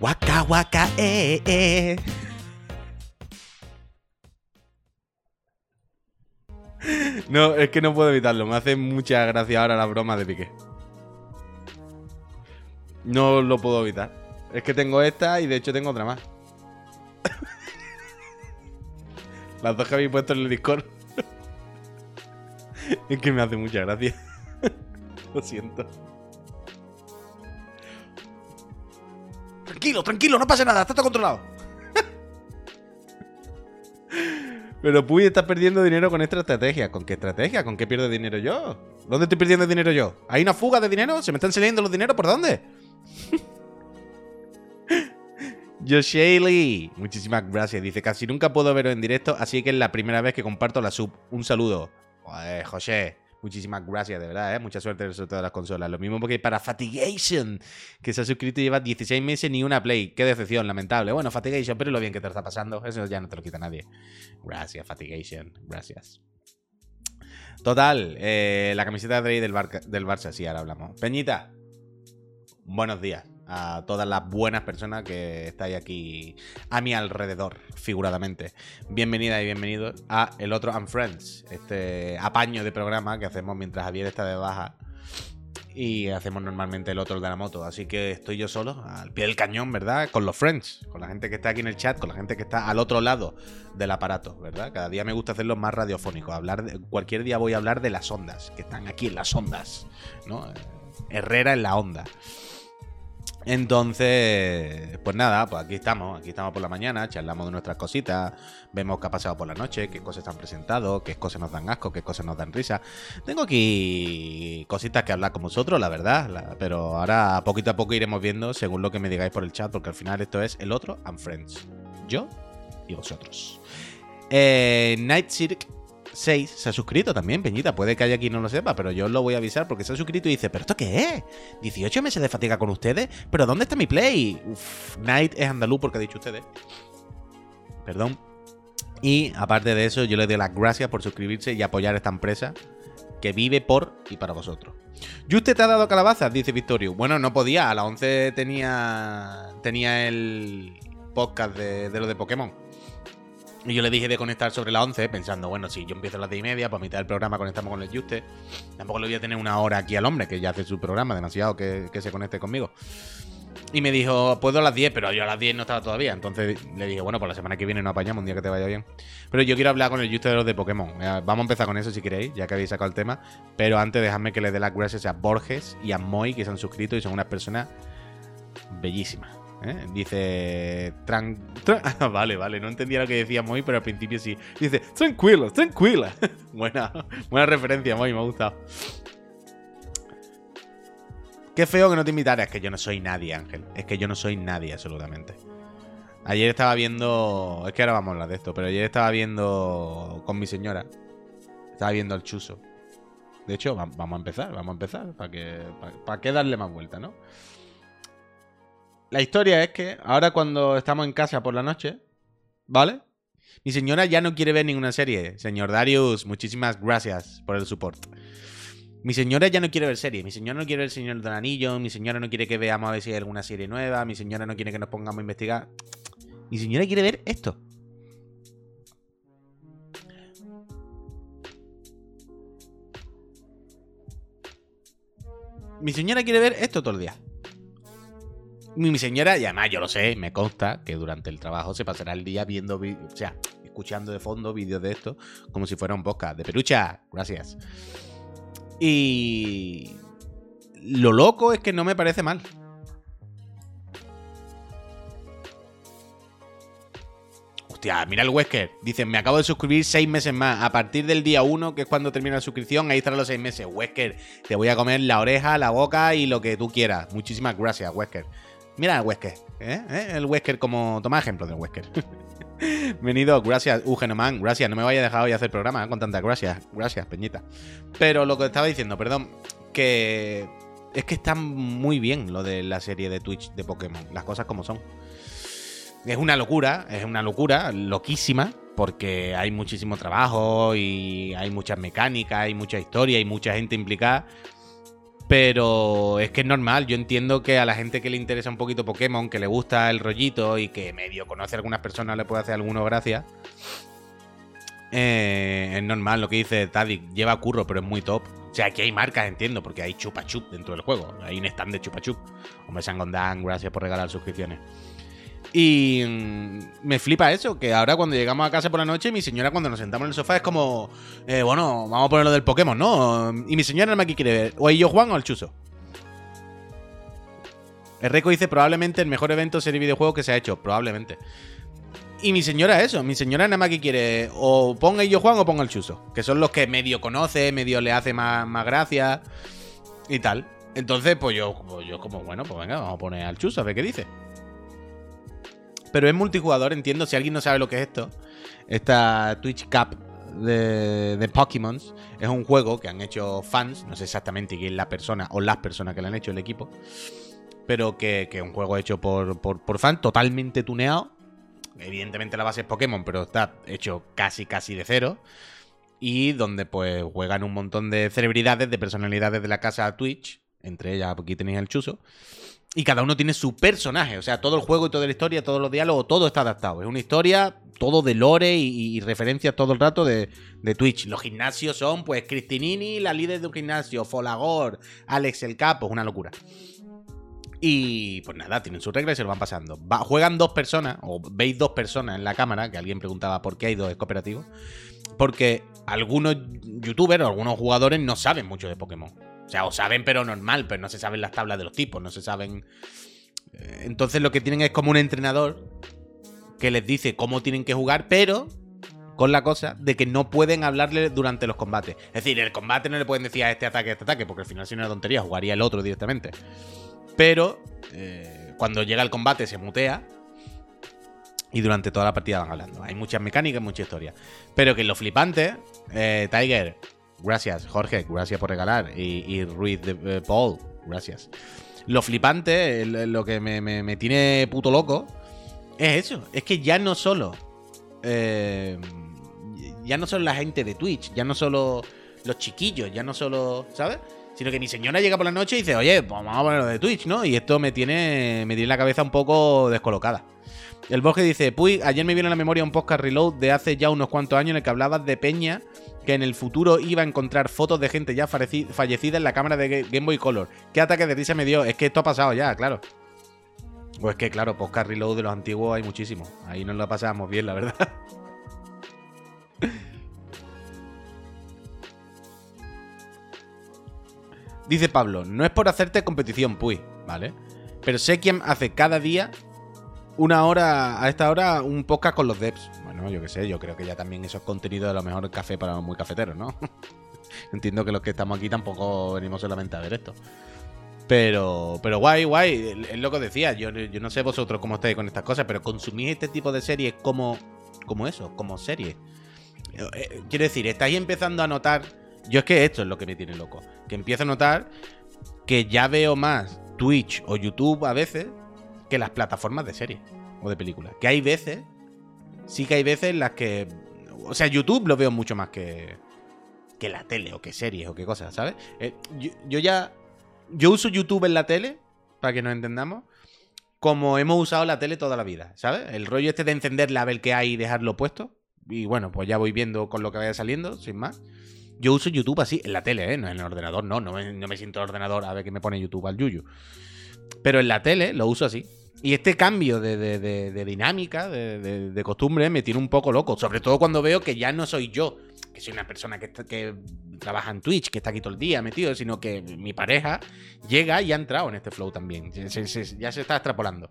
Waka waka eh eh. No, es que no puedo evitarlo. Me hace mucha gracia ahora la broma de Piqué. No lo puedo evitar. Es que tengo esta y de hecho tengo otra más. Las dos que habéis puesto en el Discord. es que me hace mucha gracia. Lo siento. Tranquilo, tranquilo, no pasa nada, está todo controlado. Pero Puy está perdiendo dinero con esta estrategia. ¿Con qué estrategia? ¿Con qué pierdo dinero yo? ¿Dónde estoy perdiendo dinero yo? ¿Hay una fuga de dinero? ¿Se me están saliendo los dineros? ¿Por dónde? Lee, muchísimas gracias. Dice, casi nunca puedo veros en directo, así que es la primera vez que comparto la sub. Un saludo. José, muchísimas gracias, de verdad, ¿eh? Mucha suerte en el las consolas. Lo mismo porque para Fatigation, que se ha suscrito y lleva 16 meses ni una play. Qué decepción, lamentable. Bueno, Fatigation, pero lo bien que te está pasando, eso ya no te lo quita nadie. Gracias, Fatigation, gracias. Total, eh, la camiseta de del, del Barça, sí, ahora hablamos. Peñita, buenos días a todas las buenas personas que estáis aquí a mi alrededor, figuradamente. Bienvenida y bienvenidos a El Otro and Friends, este apaño de programa que hacemos mientras Javier está de baja y hacemos normalmente el otro de la moto. Así que estoy yo solo, al pie del cañón, ¿verdad? Con los friends, con la gente que está aquí en el chat, con la gente que está al otro lado del aparato, ¿verdad? Cada día me gusta hacerlo más radiofónico. Hablar de, cualquier día voy a hablar de las ondas, que están aquí en las ondas, ¿no? Herrera en la onda. Entonces, pues nada, pues aquí estamos, aquí estamos por la mañana, charlamos de nuestras cositas, vemos qué ha pasado por la noche, qué cosas han presentado, qué cosas nos dan asco, qué cosas nos dan risa. Tengo aquí cositas que hablar con vosotros, la verdad, pero ahora poquito a poco iremos viendo según lo que me digáis por el chat, porque al final esto es el otro and friends. Yo y vosotros. Eh, Night Cirque 6 se ha suscrito también, Peñita. Puede que haya quien no lo sepa, pero yo lo voy a avisar porque se ha suscrito y dice, ¿pero esto qué es? ¿18 meses de fatiga con ustedes? ¿Pero dónde está mi play? Uf, Night es andaluz porque ha dicho ustedes. Perdón. Y aparte de eso, yo le doy las gracias por suscribirse y apoyar esta empresa que vive por y para vosotros. ¿Y usted te ha dado calabazas? Dice Victorio. Bueno, no podía. A las 11 tenía, tenía el podcast de, de lo de Pokémon. Y yo le dije de conectar sobre las 11, pensando, bueno, si yo empiezo a las 10 y media, pues a mitad del programa conectamos con el Juste. Tampoco le voy a tener una hora aquí al hombre, que ya hace su programa, demasiado que, se conecte conmigo. Y me dijo, puedo a las 10, pero yo a las 10 no estaba todavía. Entonces le dije, bueno, pues la semana que viene nos apañamos, un día que te vaya bien. Pero yo quiero hablar con el Juste de los de Pokémon. Eh, vamos a empezar con eso si queréis, ya que habéis sacado el tema. Pero antes dejadme que le dé las gracias a Borges y a Moy, que se han suscrito y son unas personas bellísimas. ¿Eh? Dice. vale, vale, no entendía lo que decía Moy, pero al principio sí. Dice, tranquila, tranquila. buena, buena referencia, Moy, me ha gustado. Qué feo que no te invitara. Es que yo no soy nadie, Ángel. Es que yo no soy nadie, absolutamente. Ayer estaba viendo. Es que ahora vamos a hablar de esto, pero ayer estaba viendo con mi señora. Estaba viendo al chuso. De hecho, vamos a empezar, vamos a empezar. ¿Para que, para, qué darle más vuelta, no? La historia es que ahora cuando estamos en casa por la noche, ¿vale? Mi señora ya no quiere ver ninguna serie. Señor Darius, muchísimas gracias por el support. Mi señora ya no quiere ver serie. Mi señora no quiere ver El Señor del Anillo. Mi señora no quiere que veamos a ver si hay alguna serie nueva. Mi señora no quiere que nos pongamos a investigar. Mi señora quiere ver esto. Mi señora quiere ver esto todo el día mi señora, y además yo lo sé, me consta que durante el trabajo se pasará el día viendo, o sea, escuchando de fondo vídeos de esto, como si fuera un podcast de pelucha. Gracias. Y lo loco es que no me parece mal. Hostia, mira el Wesker. Dicen, me acabo de suscribir seis meses más. A partir del día 1, que es cuando termina la suscripción, ahí estarán los seis meses. Wesker, te voy a comer la oreja, la boca y lo que tú quieras. Muchísimas gracias, Wesker. Mira el Wesker, ¿eh? ¿eh? El Wesker como... Toma ejemplo del Wesker. Venido, gracias, Ugenoman, gracias. No me vaya a dejar hoy hacer programa ¿eh? con tantas gracias. Gracias, Peñita. Pero lo que estaba diciendo, perdón, que es que está muy bien lo de la serie de Twitch de Pokémon, las cosas como son. Es una locura, es una locura, loquísima, porque hay muchísimo trabajo y hay muchas mecánicas, hay mucha historia, y mucha gente implicada. Pero es que es normal, yo entiendo que a la gente que le interesa un poquito Pokémon, que le gusta el rollito y que medio conoce a algunas personas le puede hacer alguno gracia. Eh, es normal lo que dice Tadic, lleva curro, pero es muy top. O sea, aquí hay marcas, entiendo, porque hay chupa chup dentro del juego. Hay un stand de chupa chup. Hombre, Sangondan, gracias por regalar suscripciones. Y mm, me flipa eso, que ahora cuando llegamos a casa por la noche, mi señora cuando nos sentamos en el sofá es como, eh, bueno, vamos a poner lo del Pokémon, ¿no? Y mi señora más que quiere ver, o yo Juan o el Chuso. El Reco dice probablemente el mejor evento serie videojuego que se ha hecho, probablemente. Y mi señora eso, mi señora nada más que quiere o ponga yo Juan o ponga el Chuso, que son los que medio conoce, medio le hace más, más gracia y tal. Entonces, pues yo, pues yo como, bueno, pues venga, vamos a poner al Chuso a ver qué dice. Pero es multijugador, entiendo. Si alguien no sabe lo que es esto, esta Twitch Cup de, de Pokémon es un juego que han hecho fans. No sé exactamente quién es la persona o las personas que lo han hecho el equipo. Pero que es un juego hecho por, por, por fans, totalmente tuneado. Evidentemente la base es Pokémon, pero está hecho casi, casi de cero. Y donde pues juegan un montón de celebridades, de personalidades de la casa Twitch. Entre ellas, aquí tenéis el chuso. Y cada uno tiene su personaje. O sea, todo el juego y toda la historia, todos los diálogos, todo está adaptado. Es una historia, todo de lore y, referencias todo el rato de, Twitch. Los gimnasios son, pues, Cristinini, la líder de un gimnasio, Folagor, Alex el Capo, es una locura. Y pues nada, tienen sus reglas y se lo van pasando. juegan dos personas, o veis dos personas en la cámara, que alguien preguntaba por qué hay dos cooperativos. Porque algunos youtubers o algunos jugadores no saben mucho de Pokémon. O sea, o saben, pero normal, pero no se saben las tablas de los tipos, no se saben. Eh, entonces lo que tienen es como un entrenador que les dice cómo tienen que jugar, pero con la cosa de que no pueden hablarle durante los combates. Es decir, el combate no le pueden decir a este ataque, a este ataque, porque al final si no una tontería, jugaría el otro directamente. Pero eh, cuando llega el combate se mutea y durante toda la partida van hablando. Hay muchas mecánicas, mucha historia. Pero que lo flipante, eh, Tiger, Gracias, Jorge, gracias por regalar. Y, Ruiz de eh, Paul, gracias. Lo flipante, lo que me, tiene puto loco, es eso. Es que ya no solo. Eh, ya no solo la gente de Twitch, ya no solo los chiquillos, ya no solo. ¿Sabes? Sino que mi señora llega por la noche y dice, oye, pues vamos a ponerlo de Twitch, ¿no? Y esto me tiene, me tiene la cabeza un poco descolocada. El bosque dice, Puy, ayer me viene a la memoria un podcast reload de hace ya unos cuantos años en el que hablabas de Peña que en el futuro iba a encontrar fotos de gente ya fallecida en la cámara de Game Boy Color. ¿Qué ataque de risa me dio? Es que esto ha pasado ya, claro. Pues que claro, podcast reload de los antiguos hay muchísimo. Ahí nos lo pasábamos bien, la verdad. Dice Pablo, no es por hacerte competición, Puy, ¿vale? Pero sé quién hace cada día una hora, a esta hora, un podcast con los devs. Bueno, yo qué sé, yo creo que ya también eso es contenido de lo mejor café para los muy cafeteros, ¿no? Entiendo que los que estamos aquí tampoco venimos solamente a ver esto. Pero, pero guay, guay, es lo que decía. Yo, yo no sé vosotros cómo estáis con estas cosas, pero consumís este tipo de series como, como eso, como serie. Eh, quiero decir, estáis empezando a notar. Yo es que esto es lo que me tiene loco. Que empiezo a notar que ya veo más Twitch o YouTube a veces que las plataformas de series o de películas. Que hay veces, sí que hay veces en las que. O sea, YouTube lo veo mucho más que, que la tele o que series o que cosas, ¿sabes? Eh, yo, ya. Yo uso YouTube en la tele, para que nos entendamos, como hemos usado la tele toda la vida, ¿sabes? El rollo este de encenderla a ver qué hay y dejarlo puesto. Y bueno, pues ya voy viendo con lo que vaya saliendo, sin más. Yo uso YouTube así, en la tele, ¿eh? No en el ordenador, no. No me, no me siento en el ordenador a ver qué me pone YouTube al yuyu. Pero en la tele lo uso así. Y este cambio de, dinámica, de, costumbre, me tiene un poco loco. Sobre todo cuando veo que ya no soy yo, que soy una persona que, trabaja en Twitch, que está aquí todo el día metido, sino que mi pareja llega y ha entrado en este flow también. ya se está extrapolando.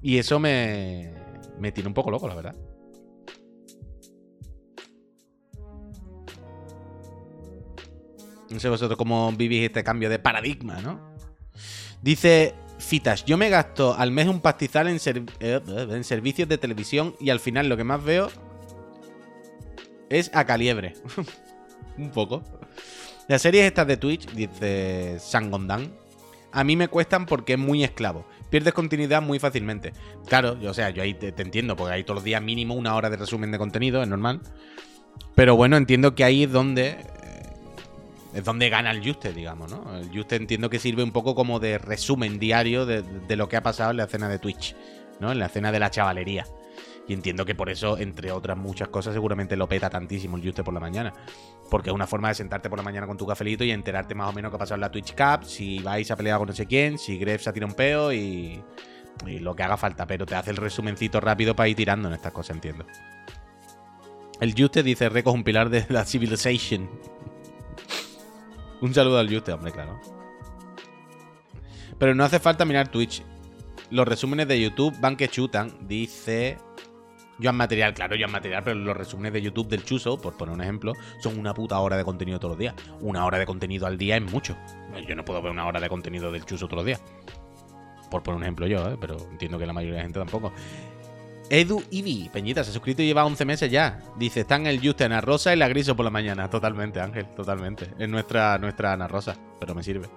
Y eso me, me tiene un poco loco, la verdad. No sé vosotros cómo vivís este cambio de paradigma, ¿no? Dice Fitas, yo me gasto al mes un pastizal en, eh, en servicios de televisión y al final lo que más veo es a Caliebre. un poco. Las series estas de Twitch, dice Sangondan, a mí me cuestan porque es muy esclavo. Pierdes continuidad muy fácilmente. Claro, o sea, yo ahí te, entiendo, porque hay todos los días mínimo una hora de resumen de contenido, es normal. Pero bueno, entiendo que ahí es donde es donde gana el Juste, digamos, ¿no? El Juste entiendo que sirve un poco como de resumen diario de, de lo que ha pasado en la escena de Twitch, ¿no? En la escena de la chavalería. Y entiendo que por eso, entre otras muchas cosas, seguramente lo peta tantísimo el Juste por la mañana. Porque es una forma de sentarte por la mañana con tu cafelito y enterarte más o menos qué ha pasado en la Twitch Cup, si vais a pelear con no sé quién, si Gref se ha tirado un peo y, y lo que haga falta. Pero te hace el resumencito rápido para ir tirando en estas cosas, entiendo. El Juste dice, Reco es un pilar de la Civilization. Un saludo al Juste, hombre, claro. Pero no hace falta mirar Twitch. Los resúmenes de YouTube van que chutan, dice Joan Material, claro, Joan Material, pero los resúmenes de YouTube del Chuso, por poner un ejemplo, son una puta hora de contenido todos los días. Una hora de contenido al día es mucho. Yo no puedo ver una hora de contenido del Chuso todos los días. Por poner un ejemplo yo, ¿eh? pero entiendo que la mayoría de la gente tampoco. Edu Ibi, Peñita, se ha suscrito y lleva 11 meses ya. Dice, están el Juste, Ana Rosa y la Griso por la mañana. Totalmente, Ángel, totalmente. Es nuestra, nuestra Ana Rosa, pero me sirve.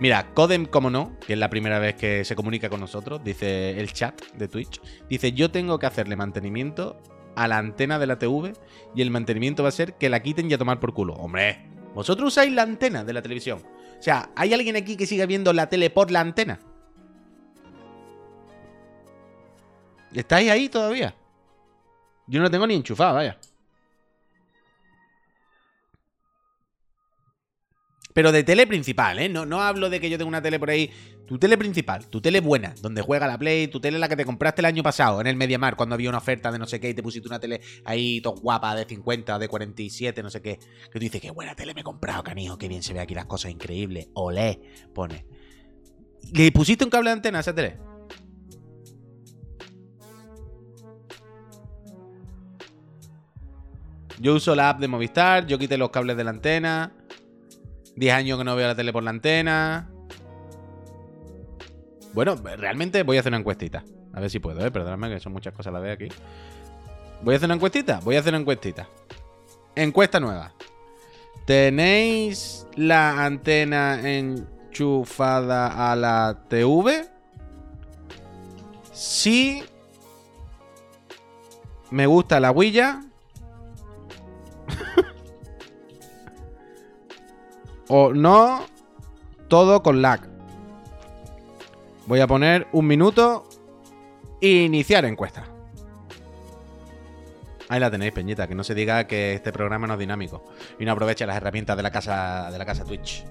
Mira, Codem, como no, que es la primera vez que se comunica con nosotros, dice el chat de Twitch, dice yo tengo que hacerle mantenimiento a la antena de la TV y el mantenimiento va a ser que la quiten y a tomar por culo. Hombre, vosotros usáis la antena de la televisión. O sea, ¿hay alguien aquí que siga viendo la tele por la antena? ¿Estáis ahí todavía? Yo no tengo ni enchufado, vaya. Pero de tele principal, ¿eh? No, no hablo de que yo tengo una tele por ahí. Tu tele principal, tu tele buena, donde juega la Play, tu tele la que te compraste el año pasado en el Mediamar, cuando había una oferta de no sé qué y te pusiste una tele ahí todo guapa de 50, de 47, no sé qué. Que tú dices, qué buena tele me he comprado, canijo, qué bien se ve aquí las cosas, increíble. Olé, pone. ¿Le pusiste un cable de antena a esa tele? Yo uso la app de Movistar, yo quité los cables de la antena. 10 años que no veo la tele por la antena. Bueno, realmente voy a hacer una encuestita. A ver si puedo, ¿eh? Perdóname que son muchas cosas a la vez aquí. ¿Voy a hacer una encuestita? Voy a hacer una encuestita. Encuesta nueva. ¿Tenéis la antena enchufada a la TV? Sí. Me gusta la huilla. o no, todo con lag. Voy a poner un minuto. Iniciar encuesta. Ahí la tenéis, Peñita, que no se diga que este programa no es dinámico y no aprovecha las herramientas de la casa de la casa Twitch.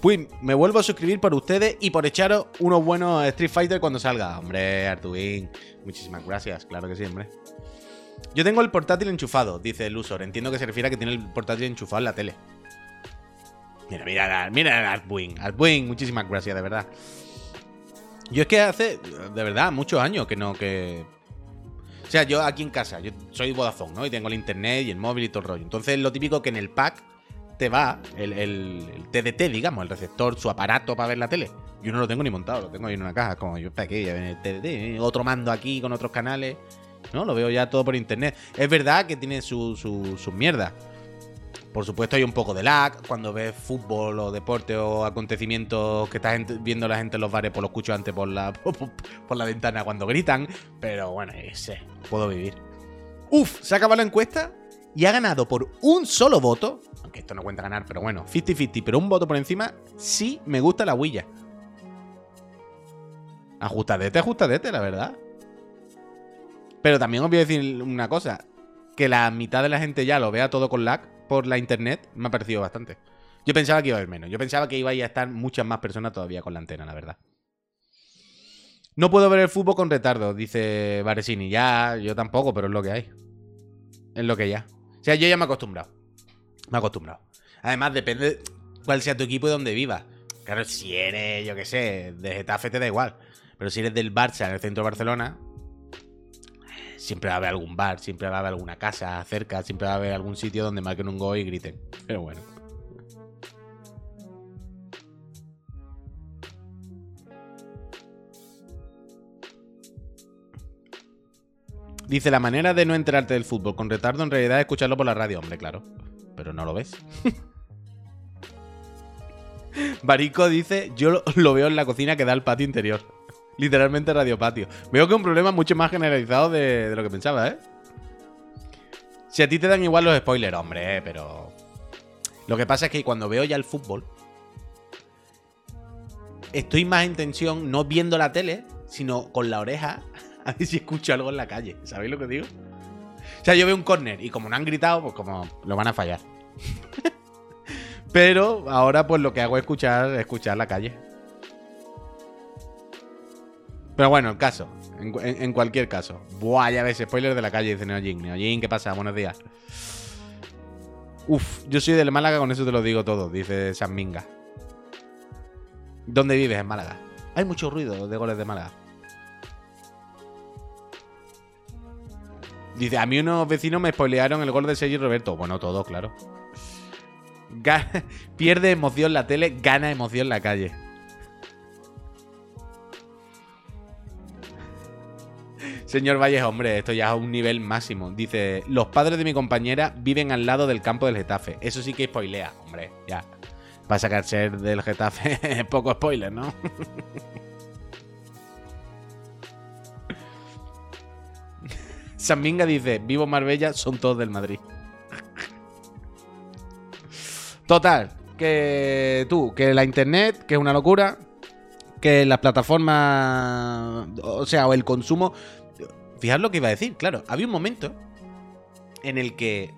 Pues me vuelvo a suscribir por ustedes y por echaros unos buenos Street Fighter cuando salga. Hombre, Artuín, muchísimas gracias, claro que sí, hombre. Yo tengo el portátil enchufado, dice el Usor. Entiendo que se refiere a que tiene el portátil enchufado en la tele. Mira, mira, mira Artwing. Artwing, muchísimas gracias, de verdad. Yo es que hace, de verdad, muchos años que no, que... O sea, yo aquí en casa, yo soy Vodafone, ¿no? Y tengo el internet y el móvil y todo el rollo. Entonces, lo típico que en el pack te va el, el, el TDT, digamos, el receptor, su aparato para ver la tele. Yo no lo tengo ni montado, lo tengo ahí en una caja. Como yo, ¿para qué? El TDT, otro mando aquí con otros canales. No, lo veo ya todo por internet. Es verdad que tiene sus su, su mierdas. Por supuesto hay un poco de lag cuando ves fútbol o deporte o acontecimientos que estás viendo la gente en los bares, por pues lo escucho antes por la, por la ventana cuando gritan, pero bueno, ese, puedo vivir. Uf, se ha acabado la encuesta y ha ganado por un solo voto, aunque esto no cuenta ganar, pero bueno, 50-50, pero un voto por encima, sí me gusta la huilla. Ajustadete, ajustadete, la verdad. Pero también os voy a decir una cosa, que la mitad de la gente ya lo vea todo con lag por la internet me ha parecido bastante. Yo pensaba que iba a haber menos. Yo pensaba que iba a estar muchas más personas todavía con la antena, la verdad. No puedo ver el fútbol con retardo, dice Varesini. Ya, yo tampoco, pero es lo que hay. Es lo que ya. O sea, yo ya me he acostumbrado. Me he acostumbrado. Además, depende cuál sea tu equipo y dónde vivas. Claro, si eres, yo qué sé, de Getafe te da igual. Pero si eres del Barça en el centro de Barcelona, siempre va a haber algún bar, siempre va a haber alguna casa cerca, siempre va a haber algún sitio donde marquen un gol y griten. Pero bueno. Dice, la manera de no enterarte del fútbol con retardo en realidad es escucharlo por la radio. Hombre, claro. Pero no lo ves. Barico dice, yo lo veo en la cocina que da al patio interior. Literalmente radio patio. Veo que es un problema mucho más generalizado de, de, lo que pensaba, ¿eh? Si a ti te dan igual los spoilers, hombre, pero... Lo que pasa es que cuando veo ya el fútbol, estoy más en tensión no viendo la tele, sino con la oreja a ver si escucho algo en la calle. ¿Sabéis lo que digo? O sea, yo veo un corner y como no han gritado, pues como lo van a fallar. Pero ahora pues lo que hago es escuchar, escuchar la calle. Pero bueno, el caso. En, cualquier caso. Buah, ya ves, spoiler de la calle, dice Neojin. Neojin, ¿qué pasa? Buenos días. Uf, yo soy del Málaga, con eso te lo digo todo, dice San Minga. ¿Dónde vives en Málaga? Hay mucho ruido de goles de Málaga. Dice, a mí unos vecinos me spoilearon el gol de Sergio Roberto. Bueno, todo, claro. pierde emoción la tele, gana emoción la calle. Señor Valles, hombre, esto ya es un nivel máximo. Dice, los padres de mi compañera viven al lado del campo del Getafe. Eso sí que spoilea, hombre, ya. Para sacar ser del Getafe, poco spoiler, ¿no? Minga dice, vivo Marbella, son todos del Madrid. Total, que tú, que la internet, que es una locura, que las plataformas, o sea, o el consumo... Fijad lo que iba a decir, claro, había un momento en el que,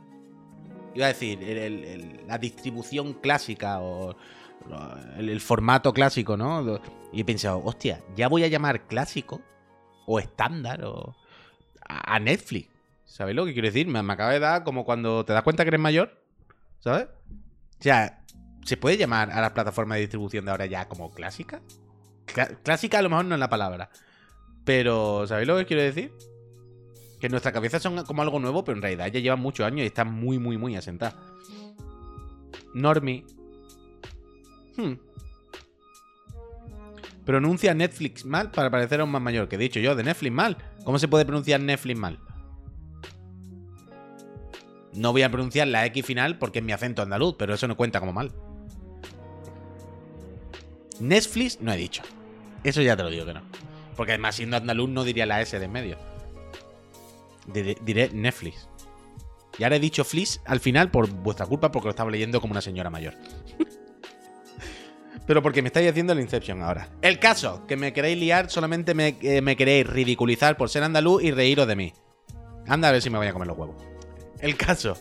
iba a decir, la distribución clásica o el, formato clásico, ¿no? Y he pensado, hostia, ya voy a llamar clásico o estándar o a Netflix. ¿Sabéis lo que quiero decir? Me, me acaba de dar como cuando te das cuenta que eres mayor, ¿sabes? O sea, ¿se puede llamar a las plataformas de distribución de ahora ya como clásica? clásica a lo mejor no es la palabra. Pero, ¿sabéis lo que quiero decir? Que en nuestra cabeza son como algo nuevo, pero en realidad ya llevan muchos años y están muy, muy, muy asentadas. Normie. Hmm. Pronuncia Netflix mal para parecer aún más mayor. Que he dicho yo, de Netflix mal. ¿Cómo se puede pronunciar Netflix mal? No voy a pronunciar la X final porque es mi acento andaluz, pero eso no cuenta como mal. Netflix no he dicho. Eso ya te lo digo que no. Porque además, siendo andaluz, no diría la S de en medio. Diré, Netflix. Y ahora he dicho Flis al final por vuestra culpa porque lo estaba leyendo como una señora mayor. Pero porque me estáis haciendo el Inception ahora. El caso, que me queréis liar, solamente me, eh, me queréis ridiculizar por ser andaluz y reíros de mí. Anda a ver si me voy a comer los huevos. El caso.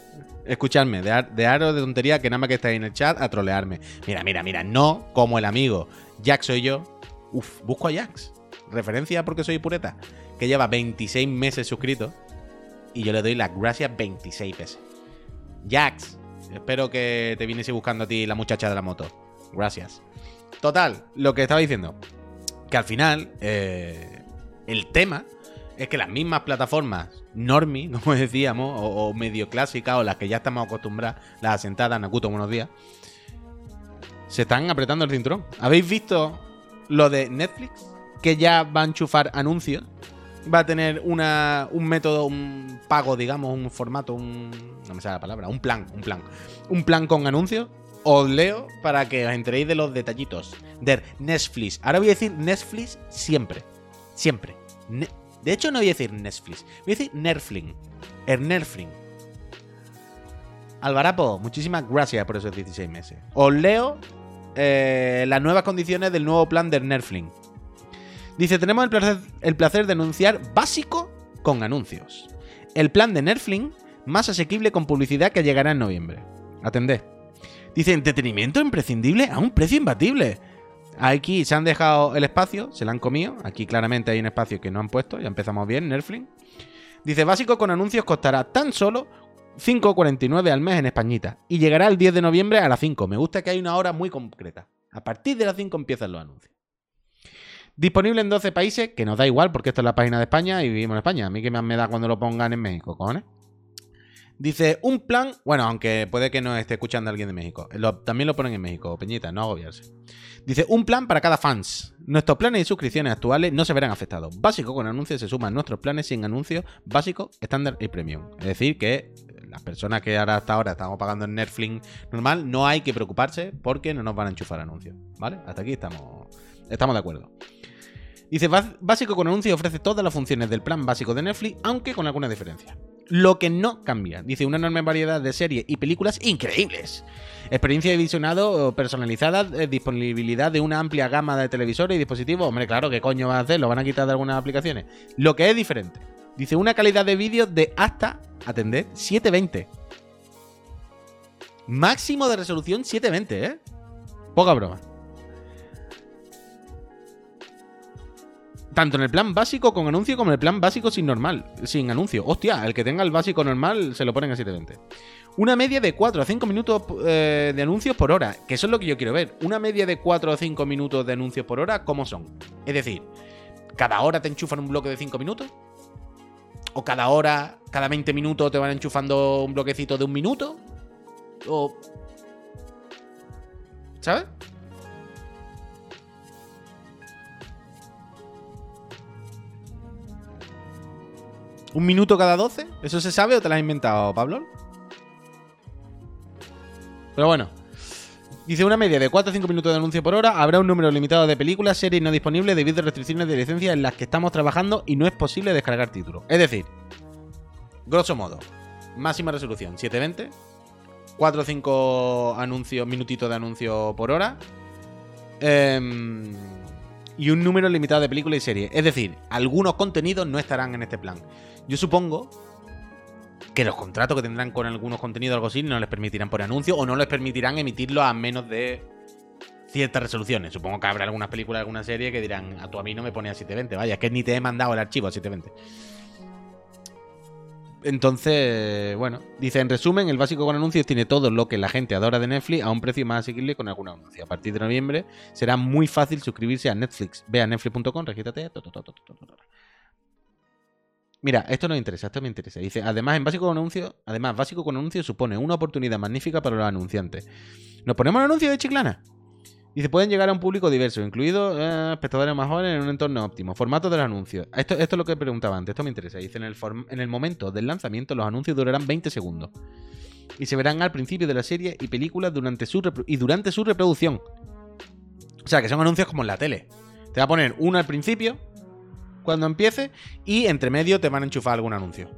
Escuchadme, de, de aro de tontería que nada más que estáis en el chat a trolearme. Mira, mira, mira, no como el amigo. Jax soy yo. Uf, busco a Jax. Referencia porque soy pureta. Que lleva 26 meses suscrito. Y yo le doy las gracias 26 veces. Jax, espero que te viniese buscando a ti la muchacha de la moto. Gracias. Total, lo que estaba diciendo. Que al final, eh, el tema es que las mismas plataformas normie, como decíamos, o, medio clásicas, o las que ya estamos acostumbradas, las asentadas, Nakuto, buenos días, se están apretando el cinturón. ¿Habéis visto lo de Netflix? Que ya va a enchufar anuncios. Va a tener una, un método, un pago, digamos, un formato, un. No me sale la palabra, un plan, un plan. Un plan con anuncios. Os leo para que os enteréis de los detallitos. De Netflix. Ahora voy a decir Netflix siempre. Siempre. De hecho, no voy a decir Netflix, voy a decir Nerfling. El Nerfling. Alvarapo, muchísimas gracias por esos 16 meses. Os leo eh, las nuevas condiciones del nuevo plan del Nerfling. Dice, tenemos el placer, el placer de anunciar básico con anuncios. El plan de Nerfling más asequible con publicidad que llegará en noviembre. Atendé. Dice, entretenimiento imprescindible a un precio imbatible. Aquí se han dejado el espacio, se lo han comido. Aquí claramente hay un espacio que no han puesto. Ya empezamos bien, Nerfling. Dice, básico con anuncios costará tan solo 5,49 al mes en Españita. Y llegará el 10 de noviembre a las 5. Me gusta que hay una hora muy concreta. A partir de las 5 empiezan los anuncios. Disponible en 12 países, que nos da igual porque esto es la página de España y vivimos en España. A mí que más me da cuando lo pongan en México, cojones. Dice, un plan, bueno, aunque puede que no esté escuchando alguien de México. también lo ponen en México, Peñita, no agobiarse. Dice, un plan para cada fans. Nuestros planes y suscripciones actuales no se verán afectados. Básico con anuncios se suman nuestros planes sin anuncios, básico, estándar y premium. Es decir, que las personas que ahora hasta ahora estamos pagando en Netflix normal, no hay que preocuparse porque no nos van a enchufar anuncios. ¿Vale? Hasta aquí estamos, estamos de acuerdo. Dice, básico con anuncios ofrece todas las funciones del plan básico de Netflix, aunque con alguna diferencia. Lo que no cambia, dice una enorme variedad de series y películas increíbles. Experiencia de visionado personalizada, eh, disponibilidad de una amplia gama de televisores y dispositivos. Hombre, claro, ¿qué coño va a hacer? ¿Lo van a quitar de algunas aplicaciones? Lo que es diferente. Dice una calidad de vídeo de hasta, atended, 720. Máximo de resolución 720, ¿eh? Poca broma. Tanto en el plan básico con anuncio como en el plan básico sin normal, sin anuncio. Hostia, el que tenga el básico normal se lo ponen a 720. Una media de 4 a 5 minutos eh, de anuncios por hora, que eso es lo que yo quiero ver. Una media de 4 a 5 minutos de anuncios por hora, ¿cómo son? Es decir, ¿cada hora te enchufan un bloque de 5 minutos? ¿O cada hora, cada 20 minutos te van enchufando un bloquecito de un minuto? ¿O... ¿Sabes? ¿Un minuto cada 12? ¿Eso se sabe o te lo has inventado, Pablo? Pero bueno. Dice una media de 4 o 5 minutos de anuncio por hora. Habrá un número limitado de películas, series no disponibles debido a restricciones de licencia en las que estamos trabajando y no es posible descargar títulos. Es decir, grosso modo, máxima resolución 720, 4 o 5 anuncios, minutitos de anuncio por hora. Em, y un número limitado de películas y series. Es decir, algunos contenidos no estarán en este plan. Yo supongo que los contratos que tendrán con algunos contenidos o algo así no les permitirán por anuncio o no les permitirán emitirlo a menos de ciertas resoluciones. Supongo que habrá algunas películas, alguna serie que dirán, a tu a mí no me pone a 720, vaya, es que ni te he mandado el archivo a 720. Entonces, bueno, dice en resumen, el básico con anuncios tiene todo lo que la gente adora de Netflix a un precio más asequible con algún anuncio. A partir de noviembre será muy fácil suscribirse a Netflix. Ve a netflix.com, regístrate. Mira, esto nos interesa, esto me interesa. Dice, además, en básico con anuncios, además, básico con anuncios supone una oportunidad magnífica para los anunciantes. ¿Nos ponemos el anuncio de Chiclana? Dice, pueden llegar a un público diverso, incluidos eh, espectadores más jóvenes en un entorno óptimo. Formato del anuncio. Esto, esto es lo que preguntaba antes, esto me interesa. Dice, en el, en el momento del lanzamiento los anuncios durarán 20 segundos. Y se verán al principio de la serie y películas durante su y durante su reproducción. O sea, que son anuncios como en la tele. Te va a poner uno al principio, cuando empiece, y entre medio te van a enchufar algún anuncio.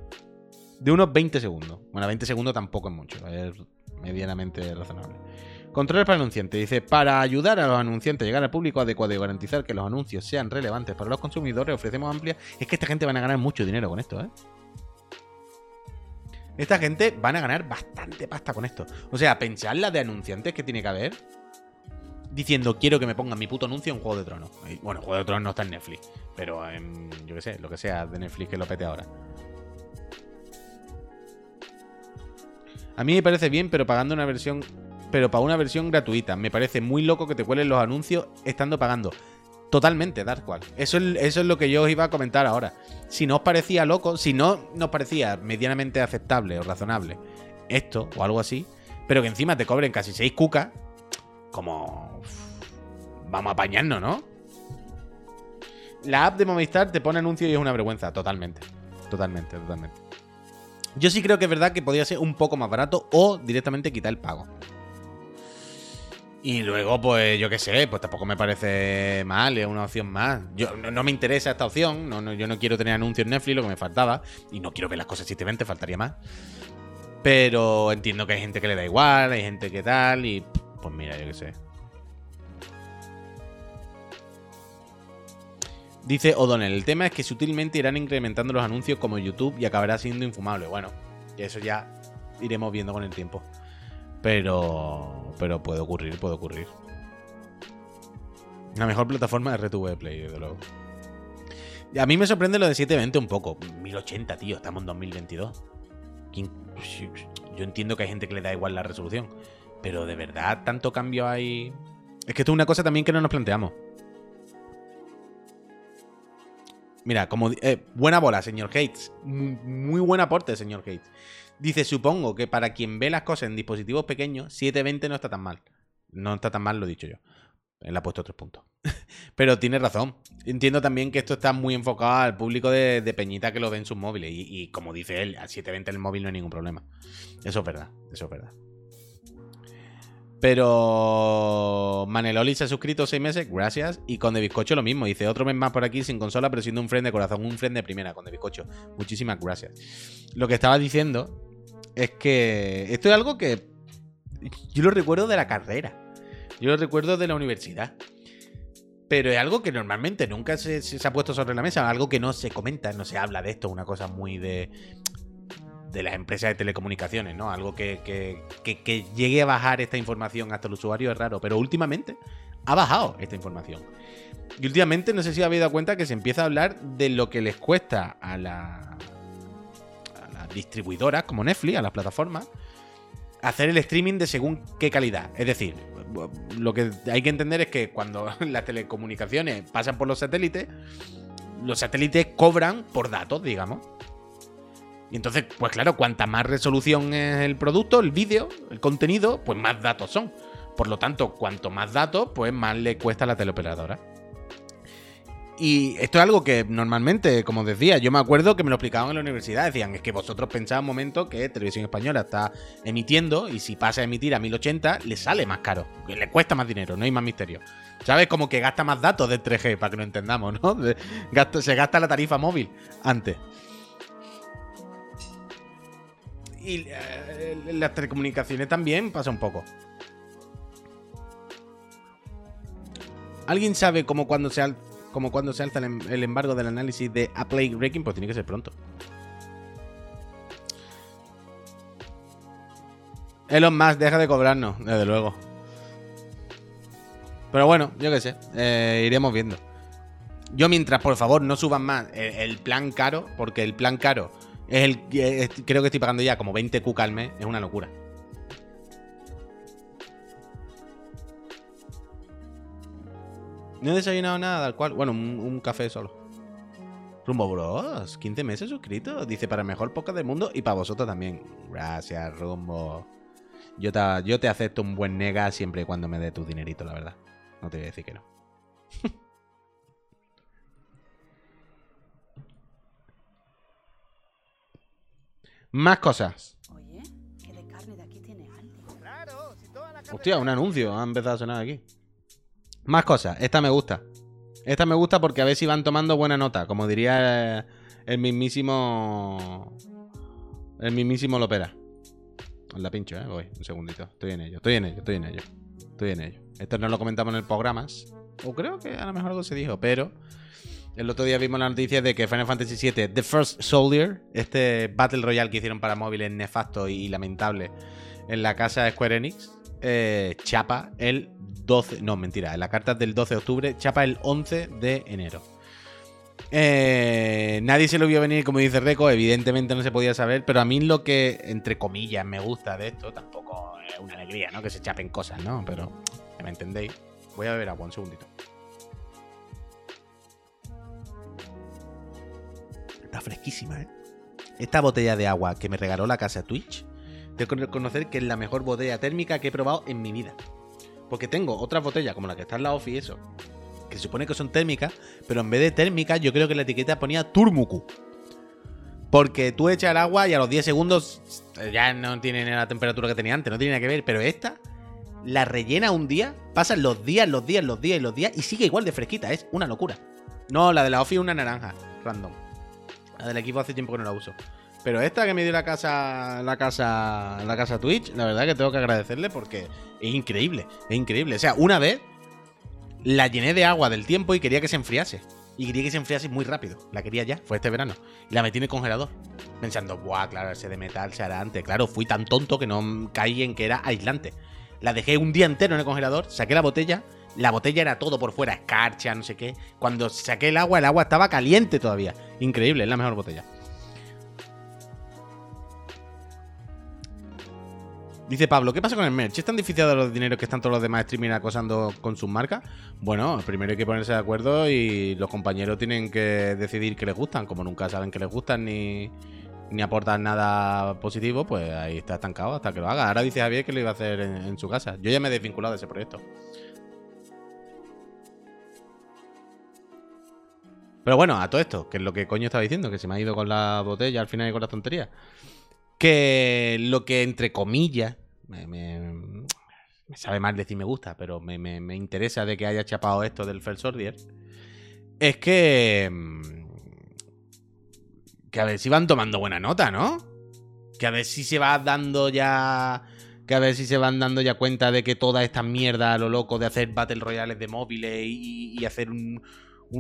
De unos 20 segundos. Bueno, 20 segundos tampoco es mucho, es medianamente razonable. Controles para anunciantes. Dice, para ayudar a los anunciantes a llegar al público adecuado y garantizar que los anuncios sean relevantes para los consumidores, ofrecemos amplia... Es que esta gente van a ganar mucho dinero con esto, ¿eh? Esta gente van a ganar bastante pasta con esto. O sea, pensad la de anunciantes que tiene que haber diciendo quiero que me pongan mi puto anuncio en Juego de Tronos. Bueno, Juego de Tronos no está en Netflix, pero en, yo qué sé, lo que sea de Netflix que lo pete ahora. A mí me parece bien, pero pagando una versión pero para una versión gratuita. Me parece muy loco que te cuelen los anuncios estando pagando. Totalmente, Darkwall. Eso es, eso es lo que yo os iba a comentar ahora. Si no os parecía loco, si no nos parecía medianamente aceptable o razonable esto o algo así, pero que encima te cobren casi 6 cucas, como... Vamos a apañarnos, ¿no? La app de Movistar te pone anuncios y es una vergüenza, totalmente. Totalmente, totalmente. Yo sí creo que es verdad que podría ser un poco más barato o directamente quitar el pago. Y luego, pues yo qué sé, pues tampoco me parece mal, es una opción más. Yo no, me interesa esta opción, no, yo no quiero tener anuncios en Netflix, lo que me faltaba, y no quiero ver las cosas simplemente, faltaría más. Pero entiendo que hay gente que le da igual, hay gente que tal, y pues mira, yo qué sé. Dice O'Donnell, el tema es que sutilmente irán incrementando los anuncios como YouTube y acabará siendo infumable. Bueno, eso ya iremos viendo con el tiempo. Pero, pero puede ocurrir, puede ocurrir. La mejor plataforma de RTV Play, desde luego. A mí me sorprende lo de 720 un poco. 1080, tío, estamos en 2022. Yo entiendo que hay gente que le da igual la resolución. Pero de verdad, tanto cambio hay. Es que esto es una cosa también que no nos planteamos. Mira, como. Eh, buena bola, señor Hates. Muy buen aporte, señor Hates. Dice, supongo que para quien ve las cosas en dispositivos pequeños, 720 no está tan mal. No está tan mal, lo he dicho yo. Él ha puesto tres puntos. Pero tiene razón. Entiendo también que esto está muy enfocado al público de, Peñita que lo ve en sus móviles. Y, como dice él, a 720 en el móvil no hay ningún problema. Eso es verdad, eso es verdad. Pero Maneloli se ha suscrito seis meses, gracias. Y con de bizcocho lo mismo. Dice otro mes más por aquí sin consola, pero siendo un friend de corazón. Un friend de primera con de bizcocho. Muchísimas gracias. Lo que estaba diciendo es que esto es algo que yo lo recuerdo de la carrera. Yo lo recuerdo de la universidad. Pero es algo que normalmente nunca se, se, ha puesto sobre la mesa, algo que no se comenta, no se habla de esto, una cosa muy de, de las empresas de telecomunicaciones, ¿no? Algo que, que, llegue a bajar esta información hasta el usuario es raro, pero últimamente ha bajado esta información. Y últimamente, no sé si habéis dado cuenta que se empieza a hablar de lo que les cuesta a las distribuidoras como Netflix, a las plataformas, hacer el streaming de según qué calidad. Es decir, lo que hay que entender es que cuando las telecomunicaciones pasan por los satélites, los satélites cobran por datos, digamos. Y entonces, pues claro, cuanta más resolución es el producto, el vídeo, el contenido, pues más datos son. Por lo tanto, cuanto más datos, pues más le cuesta a la teleoperadora. Y esto es algo que normalmente, como decía, yo me acuerdo que me lo explicaban en la universidad. Decían, es que vosotros pensáis un momento que Televisión Española está emitiendo y si pasa a emitir a 1080, le sale más caro. Le cuesta más dinero, no hay más misterio. ¿Sabes? Como que gasta más datos de 3G, para que lo entendamos, ¿no? se gasta la tarifa móvil antes. Y eh, las telecomunicaciones también pasa un poco. ¿Alguien sabe cómo cuando se, como cuando se alza em-, el, embargo del análisis de Apple Breaking? Pues tiene que ser pronto. Elon Musk deja de cobrarnos, desde luego. Pero bueno, yo qué sé. Eh, iremos viendo. Yo mientras, por favor, no suban más el, plan caro, porque el plan caro es el creo que estoy pagando ya como 20 cuca al mes, es una locura. No he desayunado nada, tal cual. Bueno, un, café solo. Rumbo Bros, 15 meses suscrito. Dice para el mejor podcast del mundo y para vosotros también. Gracias, Rumbo. Yo te, yo te acepto un buen nega siempre y cuando me dé tu dinerito, la verdad. No te voy a decir que no. Más cosas. Oye, que de carne de aquí tiene algo. Claro, si toda la Hostia, un anuncio ha empezado a sonar aquí. Más cosas. Esta me gusta. Esta me gusta porque a ver si van tomando buena nota. Como diría el mismísimo. El mismísimo Lopera. La pincho, eh. Voy, un segundito. Estoy en ello, estoy en ello, estoy en ello. Estoy en ello. Esto no lo comentamos en el programa. O creo que a lo mejor algo se dijo, pero. El otro día vimos la noticia de que Final Fantasy VII The First Soldier, este Battle Royale que hicieron para móviles nefasto y lamentable en la casa de Square Enix, eh, chapa el 12, no, mentira, en la carta del 12 de octubre, chapa el 11 de enero. Eh, nadie se lo vio venir, como dice Reco, evidentemente no se podía saber, pero a mí lo que, entre comillas, me gusta de esto, tampoco es una alegría, ¿no? Que se chapen cosas, ¿no? Pero, me entendéis. Voy a beber agua un segundito. Está fresquísima, ¿eh? Esta botella de agua que me regaló la casa Twitch, tengo que reconocer que es la mejor botella térmica que he probado en mi vida. Porque tengo otras botellas, como la que está en la OFI y eso, que se supone que son térmicas, pero en vez de térmicas, yo creo que la etiqueta ponía Turmuku. Porque tú echas el agua y a los 10 segundos ya no tiene la temperatura que tenía antes, no tiene nada que ver. Pero esta la rellena un día, pasan los días, los días, los días y los días y sigue igual de fresquita. Es una locura. No, la de la OFI es una naranja, random. La del equipo hace tiempo que no la uso. Pero esta que me dio la casa, la casa, la casa Twitch, la verdad que tengo que agradecerle porque es increíble, es increíble. O sea, una vez la llené de agua del tiempo y quería que se enfriase. Y quería que se enfriase muy rápido. La quería ya, fue este verano. Y la metí en el congelador. Pensando, buah, claro, ese de metal se hará antes. Claro, fui tan tonto que no caí en que era aislante. La dejé un día entero en el congelador, saqué la botella. La botella era todo por fuera, escarcha, no sé qué. Cuando saqué el agua, el agua estaba caliente todavía. Increíble, es la mejor botella. Dice Pablo, ¿qué pasa con el merch? ¿Es tan difícil de los dineros que están todos los demás streaming acosando con sus marcas? Bueno, primero hay que ponerse de acuerdo y los compañeros tienen que decidir qué les gustan. Como nunca saben qué les gustan ni, ni aportan nada positivo, pues ahí está estancado hasta que lo haga. Ahora dice Javier que lo iba a hacer en, su casa. Yo ya me he desvinculado de ese proyecto. Pero bueno, a todo esto, que es lo que coño estaba diciendo, que se me ha ido con la botella al final y con la tontería que lo que entre comillas me sabe mal decir me gusta, pero me, me interesa de que haya chapado esto del First Order, es que... Mm, que a ver si van tomando buena nota, ¿no? Que a ver si se va dando ya que a ver si se van dando ya cuenta de que toda esta mierda a lo loco de hacer Battle Royales de móviles y, hacer un,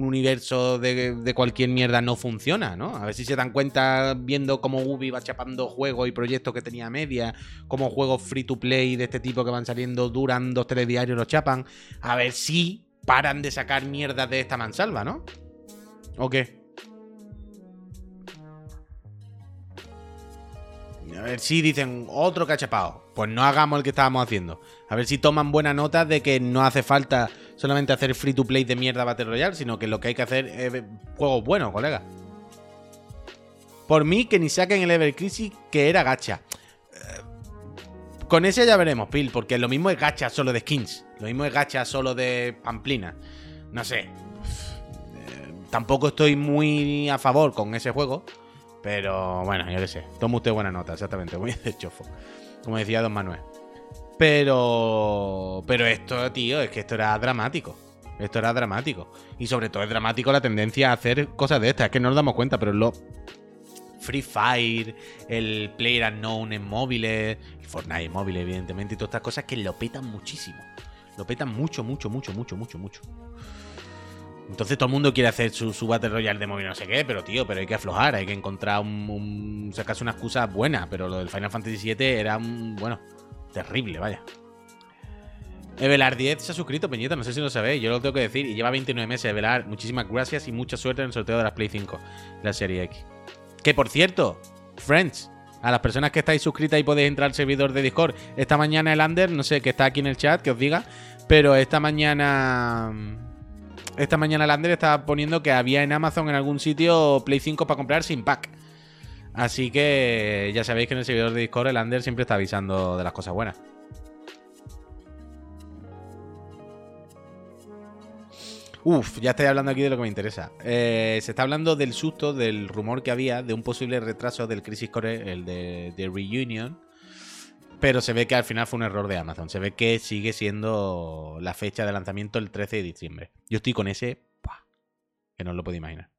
universo de, cualquier mierda no funciona, ¿no? A ver si se dan cuenta viendo cómo Ubi va chapando juegos y proyectos que tenía media, como juegos free to play de este tipo que van saliendo, duran dos, tres diarios, los chapan. A ver si paran de sacar mierda de esta mansalva, ¿no? ¿O qué? A ver si dicen otro cachapao. Pues no hagamos el que estábamos haciendo. A ver si toman buena nota de que no hace falta solamente hacer free to play de mierda Battle Royale, sino que lo que hay que hacer es juegos buenos, colega. Por mí, que ni saquen el Ever Crisis que era gacha. Eh, con ese ya veremos, Pil, porque lo mismo es gacha solo de skins. Lo mismo es gacha solo de pamplina. No sé. Eh, tampoco estoy muy a favor con ese juego. Pero bueno, yo qué sé. Toma usted buena nota, exactamente. Muy de chofo. Como decía Don Manuel. Pero. Pero esto, tío, es que esto era dramático. Esto era dramático. Y sobre todo es dramático la tendencia a hacer cosas de estas. Es que no nos damos cuenta, pero lo. Free Fire, el Player Unknown en móviles, Fortnite en móviles, evidentemente, y todas estas cosas que lo petan muchísimo. Lo petan mucho, mucho, mucho, mucho, mucho, mucho. Entonces todo el mundo quiere hacer su, su, Battle Royale de móvil, no sé qué, pero tío, pero hay que aflojar, hay que encontrar un, un sacarse una excusa buena, pero lo del Final Fantasy VII era un, bueno, terrible, vaya. Evelar 10 se ha suscrito, Peñita, no sé si lo sabéis, yo lo tengo que decir, y lleva 29 meses, Evelar, muchísimas gracias y mucha suerte en el sorteo de las Play 5, la serie X. Que por cierto, friends, a las personas que estáis suscritas y podéis entrar al servidor de Discord, esta mañana el Under, no sé, que está aquí en el chat, que os diga, pero esta mañana esta mañana Lander estaba poniendo que había en Amazon en algún sitio Play 5 para comprar sin pack. Así que ya sabéis que en el servidor de Discord el Lander siempre está avisando de las cosas buenas. Uf, ya estoy hablando aquí de lo que me interesa. Eh, se está hablando del susto, del rumor que había de un posible retraso del Crisis Core, el de, de Reunion, pero se ve que al final fue un error de Amazon. Se ve que sigue siendo la fecha de lanzamiento el 13 de diciembre. Yo estoy con ese. que no os lo puedo imaginar.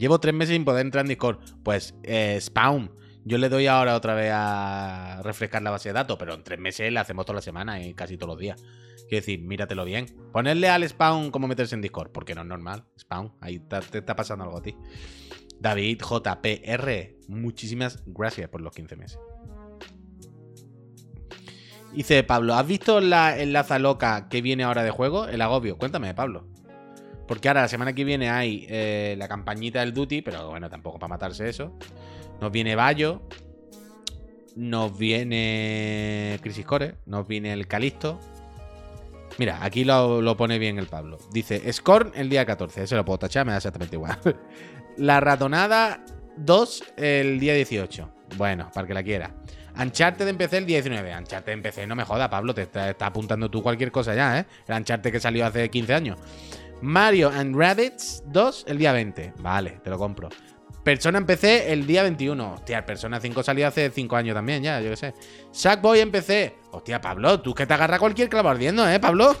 Llevo tres meses sin poder entrar en Discord. Pues, eh, Spawn. Yo le doy ahora otra vez a refrescar la base de datos, pero en tres meses la hacemos toda la semana y casi todos los días. Quiero decir, míratelo bien. Ponerle al Spawn cómo meterse en Discord, porque no es normal. Spawn, ahí te está pasando algo a ti. David JPR, muchísimas gracias por los 15 meses. Dice Pablo, ¿has visto la enlaza loca que viene ahora de juego? El agobio. Cuéntame, Pablo. Porque ahora la semana que viene hay eh, la campañita del Duty, pero bueno, tampoco para matarse eso. Nos viene Bayo. Nos viene Crisis Core. Nos viene el Calisto. Mira, aquí lo, lo, pone bien el Pablo. Dice Scorn el día 14. Ese lo puedo tachar, me da exactamente igual. la ratonada 2 el día 18. Bueno, para que la quiera. Uncharted empecé el 19. Uncharted empecé, no me joda, Pablo, te está, apuntando tú cualquier cosa ya, ¿eh? El Uncharted que salió hace 15 años. Mario and Rabbits 2 el día 20. Vale, te lo compro. Persona empecé el día 21. Hostia, Persona 5 salió hace 5 años también, ya, yo qué sé. Sackboy empecé. Hostia, Pablo, tú que te agarra cualquier clavo ardiendo, ¿eh, Pablo?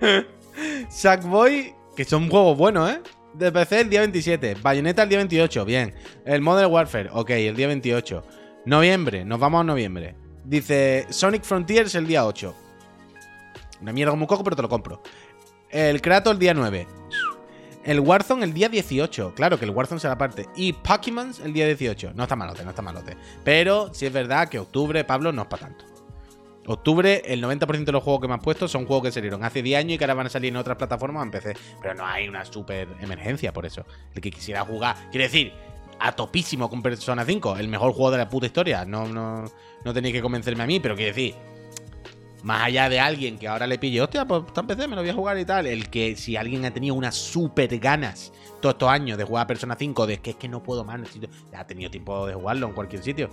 Sackboy, que son juegos buenos, ¿eh? de PC el día 27. Bayonetta el día 28. Bien. El Modern Warfare. Ok, el día 28. Noviembre. Nos vamos a noviembre. Dice Sonic Frontiers el día 8. Una mierda como coco, pero te lo compro. El Kratos el día 9. El Warzone el día 18. Claro que el Warzone será parte. Y Pokémon el día 18. No está malote, no está malote. Pero si es verdad que octubre, Pablo, no es para tanto. Octubre, el 90% de los juegos que me han puesto son juegos que salieron hace 10 años y que ahora van a salir en otras plataformas en PC. Pero no hay una super emergencia por eso. El que quisiera jugar, quiere decir, a topísimo con Persona 5, el mejor juego de la puta historia. No, no, no tenéis que convencerme a mí, pero quiere decir, más allá de alguien que ahora le pille, hostia, pues está en PC, me lo voy a jugar y tal. El que si alguien ha tenido unas super ganas todos estos años de jugar a Persona 5, de que es que no puedo más, necesito, ya ha tenido tiempo de jugarlo en cualquier sitio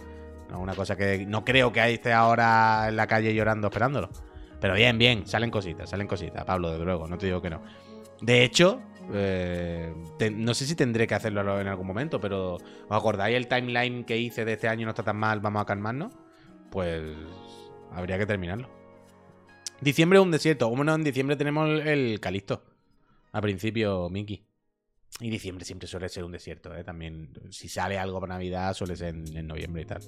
una cosa que no creo que esté ahora en la calle llorando esperándolo. Pero bien, bien, salen cositas, salen cositas, Pablo, desde luego, no te digo que no. De hecho, Eh, no sé si tendré que hacerlo en algún momento, pero ¿os acordáis el timeline que hice de este año no está tan mal, vamos a calmarnos? Pues habría que terminarlo. Diciembre es un desierto. Bueno, en diciembre tenemos el Calixto. A principio, Mickey. Y diciembre siempre suele ser un desierto, ¿eh? También, si sale algo para Navidad, suele ser en, noviembre y tal.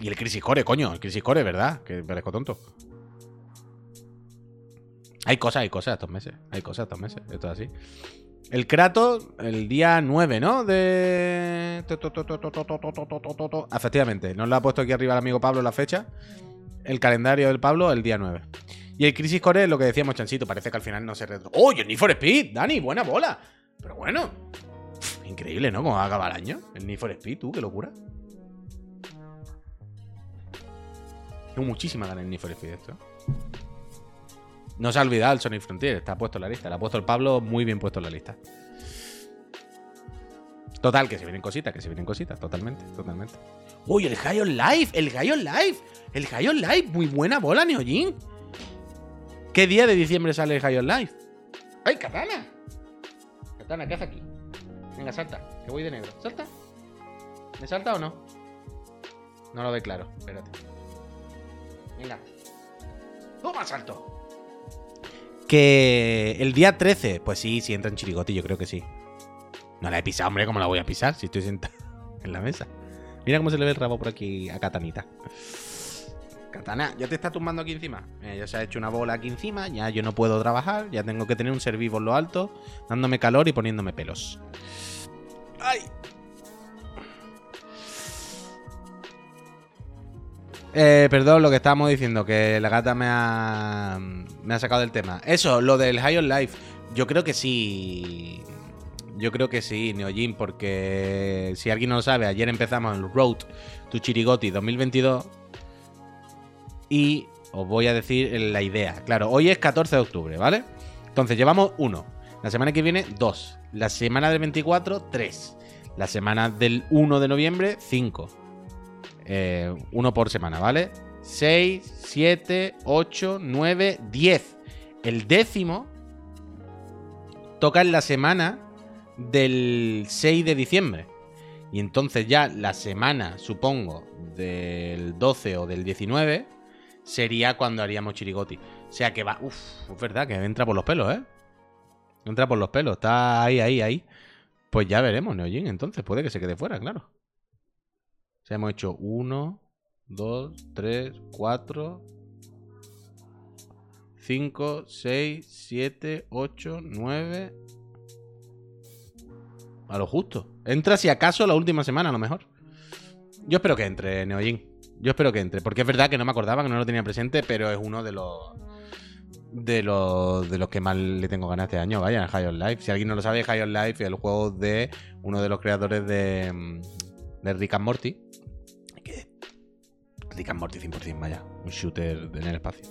Y el Crisis Core, coño, el Crisis Core, ¿verdad? Que parezco tonto. Hay cosas, hay cosas estos meses. Hay cosas estos meses. Esto es así. El Kratos, el día 9, ¿no? De. Efectivamente, nos lo ha puesto aquí arriba el amigo Pablo la fecha. El calendario del Pablo, el día 9. Y el Crisis Core lo que decíamos, Chancito. Parece que al final no se retro. ¡Oh, Need for Speed! Dani, buena bola. Pero bueno. increíble, ¿no? Cómo acaba el año. El Need for Speed, tú, qué locura. Tengo muchísima ganas en Need for Speed esto. No se ha olvidado el Sonic Frontier, está puesto en la lista. Lo ha puesto el Pablo muy bien puesto en la lista. Total, que se vienen cositas, que se vienen cositas, totalmente, totalmente. Uy, el High on Life, el High on Life, el High on Life, muy buena bola, Neojin. ¿Qué día de diciembre sale el High on Life? ¡Ay, Katana! Katana, ¿qué hace aquí? Venga, salta, que voy de negro. ¿Salta? ¿Me salta o no? No lo ve claro, espérate. Venga. Toma, salto. Que el día 13, pues sí, sí entra en Chirigoti, yo creo que sí. No la he pisado, hombre, ¿cómo la voy a pisar si estoy sentado en la mesa? Mira cómo se le ve el rabo por aquí a Katanita. Katana, ya te está tumbando aquí encima. ya se ha hecho una bola aquí encima, ya yo no puedo trabajar, ya tengo que tener un ser vivo en lo alto, dándome calor y poniéndome pelos. ¡Ay! Eh, perdón, lo que estábamos diciendo, que la gata me ha, me ha sacado del tema. Eso, lo del High on Life, yo creo que sí. Yo creo que sí, Neojin, porque si alguien no lo sabe, ayer empezamos el Road to Chirigoti 2022 y os voy a decir la idea. Claro, hoy es 14 de octubre, ¿vale? Entonces llevamos uno. La semana que viene, dos. La semana del 24, tres. La semana del 1 de noviembre, cinco. Eh, uno por semana, ¿vale? 6, 7, 8, 9, 10. El décimo toca en la semana del 6 de diciembre. Y entonces ya la semana, supongo, del 12 o del 19 sería cuando haríamos chirigoti. O sea que va, uff, es verdad que entra por los pelos, ¿eh? Entra por los pelos, está ahí, ahí, ahí. Pues ya veremos, Neojin, entonces puede que se quede fuera, claro. O sea, hemos hecho 1, 2, 3, 4, 5, 6, 7, 8, 9. A lo justo. Entra si acaso la última semana, a lo mejor. Yo espero que entre, Neojin. Yo espero que entre. Porque es verdad que no me acordaba, que no lo tenía presente, pero es uno de los. De los, de los que más le tengo ganas este año, vaya, High on Life. Si alguien no lo sabe, High on Life es el juego de uno de los creadores de, de Rick and Morty. Rick and Morty 100%, vaya. Un shooter en el espacio.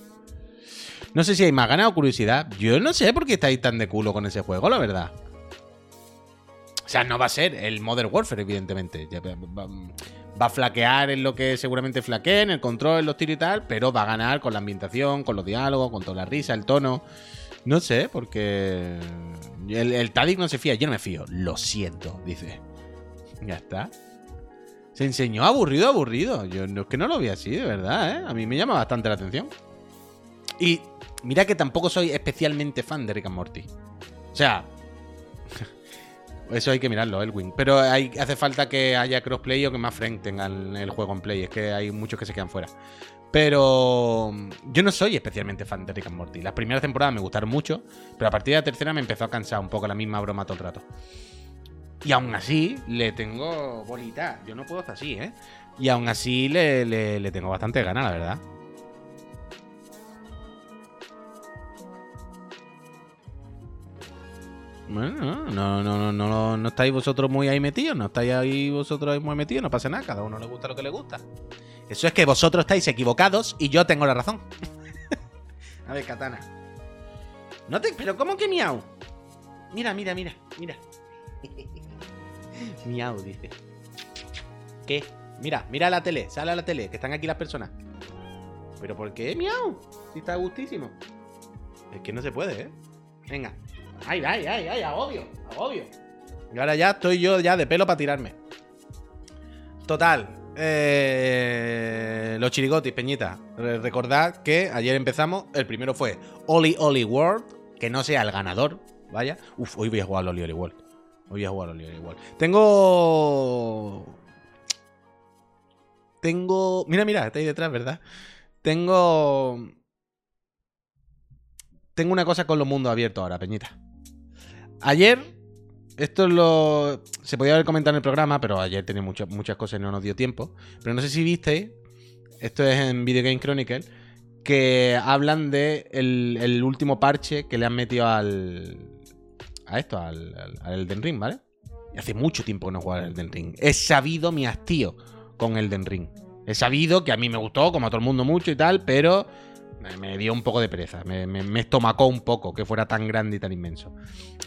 No sé si hay más ganas o curiosidad. Yo no sé por qué estáis tan de culo con ese juego, la verdad. O sea, no va a ser el Modern Warfare, evidentemente. Va a flaquear en lo que seguramente flaquee, en el control, en los tiros y tal, pero va a ganar con la ambientación, con los diálogos, con toda la risa, el tono. No sé, porque el, el Tadic no se fía. Yo no me fío. Lo siento, dice. Ya está. Se enseñó aburrido, aburrido. Yo no, es que no lo vi así, de verdad, ¿eh? A mí me llama bastante la atención. Y mira que tampoco soy especialmente fan de Rick and Morty. O sea, eso hay que mirarlo, Elwin. Pero hace falta que haya crossplay o que más friends tengan el juego en play. Es que hay muchos que se quedan fuera. Pero yo no soy especialmente fan de Rick and Morty. Las primeras temporadas me gustaron mucho, pero a partir de la tercera me empezó a cansar un poco la misma broma todo el rato. Y aún así le tengo bolita. Yo no puedo hacer así, ¿eh? Y aún así le, tengo bastante ganas, la verdad. Bueno, no, no, no, no, estáis vosotros muy ahí metidos, no estáis ahí vosotros muy metidos, no pasa nada, cada uno le gusta lo que le gusta. Eso es que vosotros estáis equivocados y yo tengo la razón. A ver, katana. No te, pero ¿cómo que miau? Mira, mira, mira, mira. Miau, dice. ¿Qué? Mira, mira la tele, sale a la tele, que están aquí las personas. ¿Pero por qué miau? Si está gustísimo. Es que no se puede, ¿eh? Venga. Ay, ay, ay, ay, agobio, agobio. Y ahora ya estoy yo ya de pelo para tirarme. Total. eh, los chirigotis, Peñita. Re- Recordad que ayer empezamos. El primero fue Oli Oli World. Que no sea el ganador. Vaya. Uf, hoy voy a jugar al Oli Oli World. Voy a jugar al Oli Oli World. Tengo. Tengo. Mira, mira, está ahí detrás, ¿verdad? Tengo. Tengo una cosa con los mundos abiertos ahora, Peñita. Ayer esto es lo. Se podía haber comentado en el programa, pero ayer tenía muchas muchas cosas y no nos dio tiempo. Pero no sé si visteis. Esto es en Video Game Chronicle. Que hablan de el último parche que le han metido al. A esto, al, al, Elden Ring, ¿vale? Y hace mucho tiempo que no jugaba al Elden Ring. He sabido mi hastío con Elden Ring. He sabido que a mí me gustó, como a todo el mundo mucho y tal, pero me, dio un poco de pereza. Me, me- estomacó un poco que fuera tan grande y tan inmenso.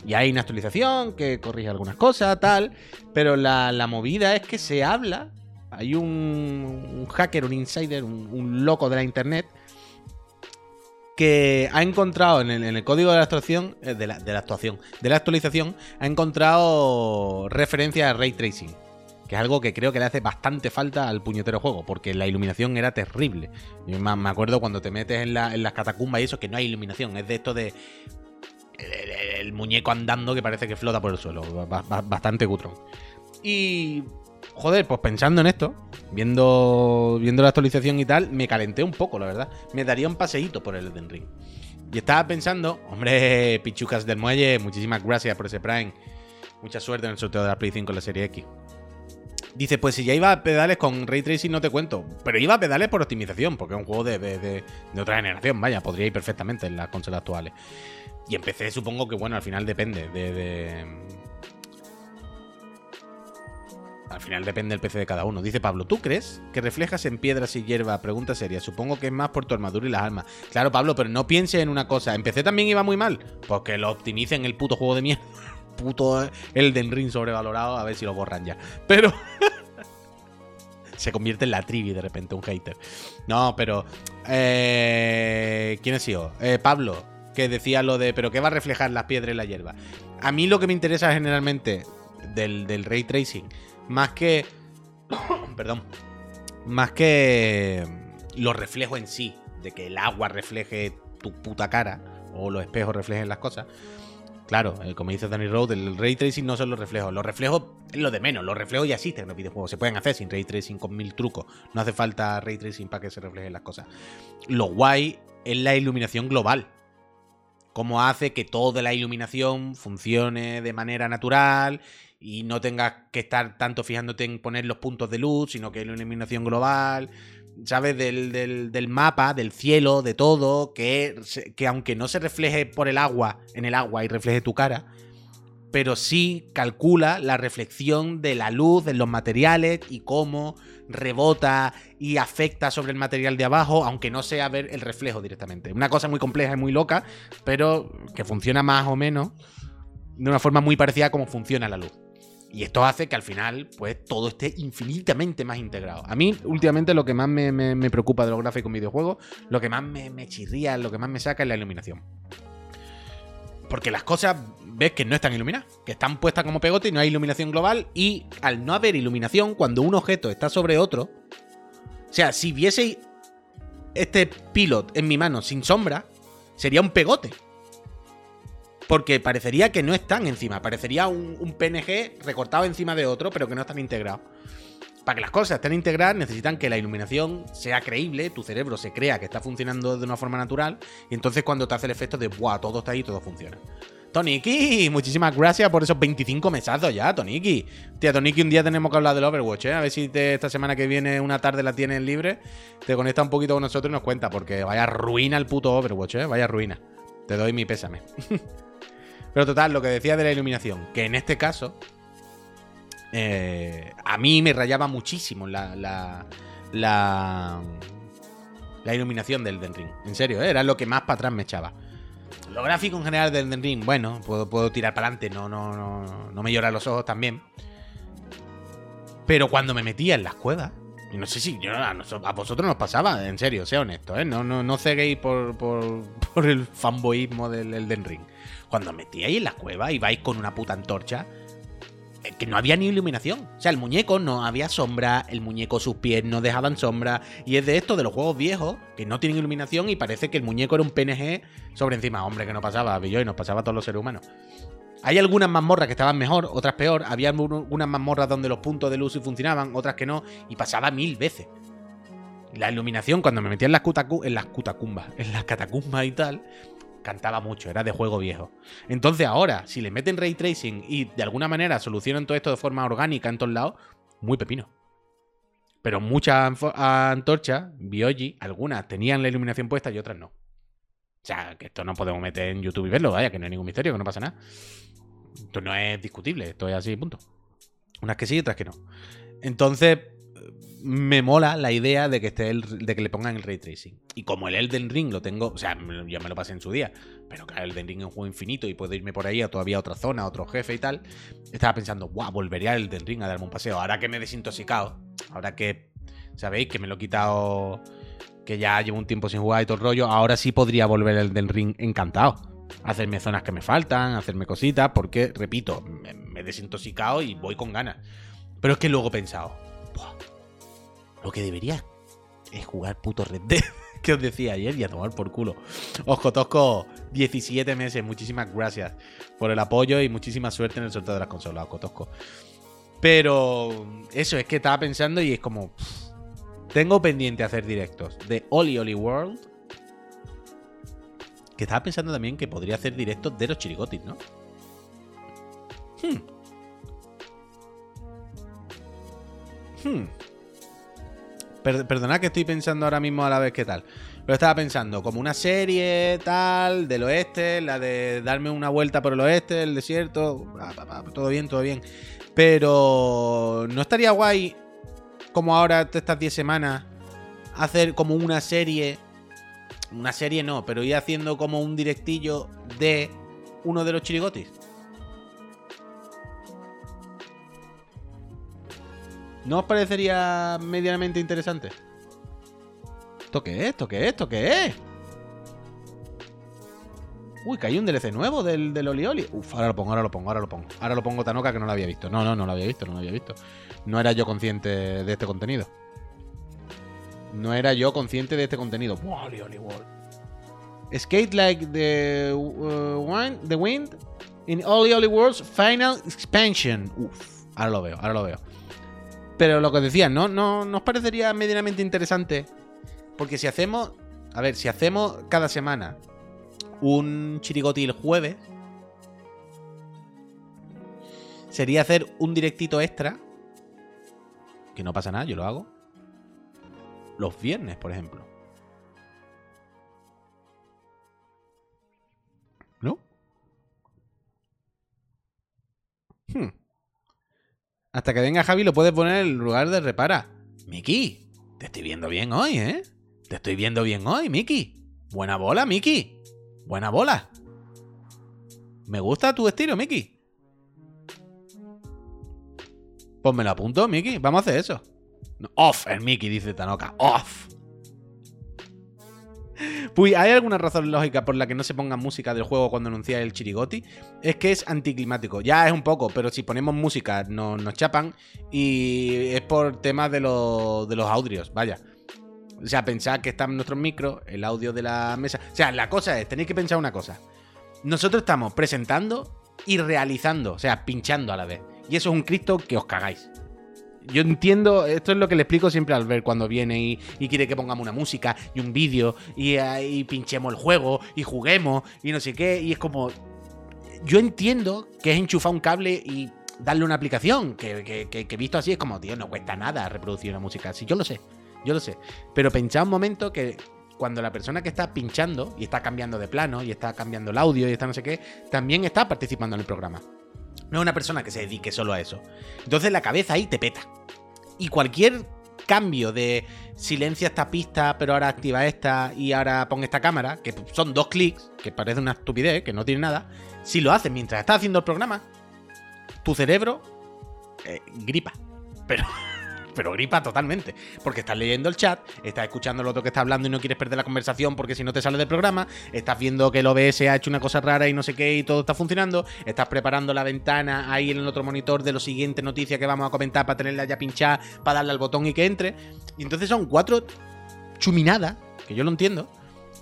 Y hay una actualización que corrige algunas cosas, tal. Pero la, la movida es que se habla. Hay un, un hacker, un insider, un, un loco de la internet. Que ha encontrado en el, código de la actuación. eh, De la, actuación. De la actualización. Ha encontrado referencia a ray tracing. Que es algo que creo que le hace bastante falta al puñetero juego. Porque la iluminación era terrible. Yo me acuerdo cuando te metes en, la- en las catacumbas y eso, que no hay iluminación. Es de esto de el, muñeco andando que parece que flota por el suelo. Ba- ba- bastante cutrón. Y. Joder, pues pensando en esto, viendo, viendo la actualización y tal, me calenté un poco, la verdad. Me daría un paseíto por el Elden Ring. Y estaba pensando, hombre, Pichucas del Muelle, muchísimas gracias por ese Prime. Mucha suerte en el sorteo de la Play 5 en la serie X. Dice, pues si ya iba a pedales con Ray Tracing no te cuento. Pero iba a pedales por optimización, porque es un juego de, de- de- de otra generación, vaya, podría ir perfectamente en las consolas actuales. Y empecé, supongo que, bueno, al final depende de, de- Al final depende del PC de cada uno. Dice Pablo, ¿tú crees que reflejas en piedras y hierba? Pregunta seria. Supongo que es más por tu armadura y las armas. Claro, Pablo, pero no pienses en una cosa. Empecé también iba muy mal. Porque lo optimicen el puto juego de mierda. Puto Elden Ring sobrevalorado. A ver si lo borran ya. Pero... Se convierte en la trivi de repente, un hater. No, pero... eh, ¿Quién ha sido? Eh, Pablo, que decía lo de... ¿Pero qué va a reflejar las piedras y la hierba? A mí lo que me interesa generalmente del ray tracing, más que... perdón. Más que los reflejos en sí, de que el agua refleje tu puta cara, o los espejos reflejen las cosas. Claro, eh, como dice Danny Road, el ray tracing no son los reflejos. Los reflejos es lo de menos. Los reflejos ya existen en los videojuegos. Se pueden hacer sin ray tracing con mil trucos. No hace falta ray tracing para que se reflejen las cosas. Lo guay es la iluminación global. Cómo hace que toda la iluminación funcione de manera natural y no tengas que estar tanto fijándote en poner los puntos de luz, sino que hay una iluminación global. ¿sabes? Del, del- del mapa, del cielo, de todo, que, que aunque no se refleje por el agua, en el agua y refleje tu cara, pero sí calcula la reflexión de la luz en los materiales y cómo rebota y afecta sobre el material de abajo, aunque no sea ver el reflejo directamente. Una cosa muy compleja y muy loca, pero que funciona más o menos de una forma muy parecida a cómo funciona la luz. Y esto hace que al final, pues, todo esté infinitamente más integrado. A mí, últimamente, lo que más me, me- me preocupa de los gráficos en videojuegos, lo que más me, me chirría, lo que más me saca es la iluminación. Porque las cosas ves que no están iluminadas, que están puestas como pegote y no hay iluminación global. Y al no haber iluminación, cuando un objeto está sobre otro, o sea, si vieseis este pilot en mi mano sin sombra, sería un pegote. Porque parecería que no están encima. Parecería un, PNG recortado encima de otro, pero que no están integrados. Para que las cosas estén integradas, necesitan que la iluminación sea creíble, tu cerebro se crea que está funcionando de una forma natural, y entonces cuando te hace el efecto de, ¡buah! Todo está ahí, todo funciona. Toniki, muchísimas gracias por esos 25 mesazos ya, Toniki. Tía, Toniki, un día tenemos que hablar del Overwatch, ¿eh? A ver si esta semana que viene, una tarde la tienes libre, te conecta un poquito con nosotros y nos cuenta, porque vaya ruina el puto Overwatch, ¿eh? Vaya ruina. Te doy mi pésame. Pero total, lo que decía de la iluminación, que en este caso, eh, a mí me rayaba muchísimo la, la, iluminación del Elden Ring. En serio, ¿eh? era lo que más para atrás me echaba. Lo gráfico en general del Elden Ring, bueno, puedo, tirar para adelante, no, no, no, no me lloran los ojos también. Pero cuando me metía en las cuevas, no sé si a, nos- a vosotros nos pasaba, en serio, sea honesto, ¿eh? No, no, no ceguéis por, el fanboyismo del Elden Ring. Cuando metíais en la cueva y vais con una puta antorcha, eh, que no había ni iluminación. O sea, el muñeco no había sombra, el muñeco sus pies no dejaban sombra. Y es de esto, de los juegos viejos, que no tienen iluminación y parece que el muñeco era un PNG sobre encima. Hombre, que no pasaba, y nos pasaba a todos los seres humanos. Hay algunas mazmorras que estaban mejor, otras peor. Había un- unas mazmorras donde los puntos de luz sí funcionaban, otras que no, y pasaba mil veces. La iluminación, cuando me metía en las, cutacu- en las cutacumbas, en las catacumbas y tal, cantaba mucho, era de juego viejo. Entonces ahora, si le meten ray tracing y de alguna manera solucionan todo esto de forma orgánica en todos lados, muy pepino. Pero muchas antorchas, Biogi, algunas tenían la iluminación puesta y otras no. O sea, que esto no podemos meter en YouTube y verlo, vaya, que no hay ningún misterio, que no pasa nada. Esto no es discutible, esto es así, punto. Unas que sí otras que no. Entonces, me mola la idea de que esté el, de que le pongan el ray tracing. Y como el Elden Ring lo tengo, o sea, ya me lo pasé en su día, pero claro, el Elden Ring es un juego infinito y puedo irme por ahí a todavía otra zona, a otro jefe y tal. Estaba pensando, guau, volvería al Elden Ring a darme un paseo. Ahora que me he desintoxicado, ahora que, ¿sabéis? Que me lo he quitado, que ya llevo un tiempo sin jugar y todo el rollo, ahora sí podría volver al Elden Ring encantado. Hacerme zonas que me faltan, hacerme cositas, porque, repito, me, me he desintoxicado y voy con ganas. Pero es que luego he pensado, "Buah, lo que debería es jugar puto Red Dead. que os decía ayer y a tomar por culo. Ojo Tosco, 17 meses. Muchísimas gracias por el apoyo y muchísima suerte en el sorteo de las consolas, Ojo Tosco. Pero eso es que estaba pensando y es como. tengo pendiente hacer directos de Oli Oli World. Que estaba pensando también que podría hacer directos de los chirigotis, ¿no? Hmm. Hmm. Per- perdonad que estoy pensando ahora mismo a la vez qué tal. Pero estaba pensando como una serie tal del oeste, la de darme una vuelta por el oeste, el desierto, todo bien, todo bien. Pero no estaría guay como ahora estas 10 semanas hacer como una serie, una serie no, pero ir haciendo como un directillo de uno de los chirigotis. ¿No os parecería medianamente interesante? ¿Esto qué es? ¿Esto qué es? ¿Esto qué es? Uy, que hay un DLC nuevo del, del Oli Oli. Uf, ahora lo pongo, ahora lo pongo, ahora lo pongo. Ahora lo pongo Tanoka que no lo había visto. No, no, no lo había visto, no lo había visto. No era yo consciente de este contenido. No era yo consciente de este contenido. Buah, Oli. Skate like the, uh, the wind in Oli Oli World's final expansion. Uf, ahora lo veo, ahora lo veo. Pero lo que decía, ¿no, no, ¿no os parecería medianamente interesante? Porque si hacemos. A ver, si hacemos cada semana un chirigoti el jueves. Sería hacer un directito extra. Que no pasa nada, yo lo hago. Los viernes, por ejemplo. ¿No? Hmm. Hasta que venga Javi lo puedes poner en el lugar de repara. Miki, te estoy viendo bien hoy, ¿eh? Te estoy viendo bien hoy, Miki. Buena bola, Miki. Buena bola. Me gusta tu estilo, Miki. Pues me lo Miki. Vamos a hacer eso. Off, el Miki, dice Tanoka. Off. Pues, ¿hay alguna razón lógica por la que no se ponga música del juego cuando anuncia el chirigoti? Es que es anticlimático. Ya es un poco, pero si ponemos música no- nos chapan y es por temas de, de los audios, vaya. O sea, pensad que están nuestros micros, el audio de la mesa. O sea, la cosa es, tenéis que pensar una cosa. Nosotros estamos presentando y realizando, o sea, pinchando a la vez. Y eso es un Cristo que os cagáis. Yo entiendo, esto es lo que le explico siempre al ver cuando viene y, y quiere que pongamos una música y un vídeo y, ahí pinchemos el juego y juguemos y no sé qué. Y es como. Yo entiendo que es enchufar un cable y darle una aplicación. Que, que- que- que visto así es como, tío, no cuesta nada reproducir una música así. Yo lo sé, yo lo sé. Pero pensad un momento que cuando la persona que está pinchando y está cambiando de plano y está cambiando el audio y está no sé qué, también está participando en el programa. No es una persona que se dedique solo a eso. Entonces la cabeza ahí te peta. Y cualquier cambio de silencia esta pista, pero ahora activa esta y ahora pon esta cámara, que son dos clics, que parece una estupidez, que no tiene nada, si lo haces mientras estás haciendo el programa, tu cerebro eh, gripa. Pero, pero gripa totalmente. Porque estás leyendo el chat, estás escuchando lo otro que está hablando y no quieres perder la conversación porque si no te sale del programa, estás viendo que el OBS ha hecho una cosa rara y no sé qué y todo está funcionando, estás preparando la ventana ahí en el otro monitor de lo siguiente noticia que vamos a comentar para tenerla ya pinchada, para darle al botón y que entre. Y entonces son cuatro chuminadas, que yo lo entiendo,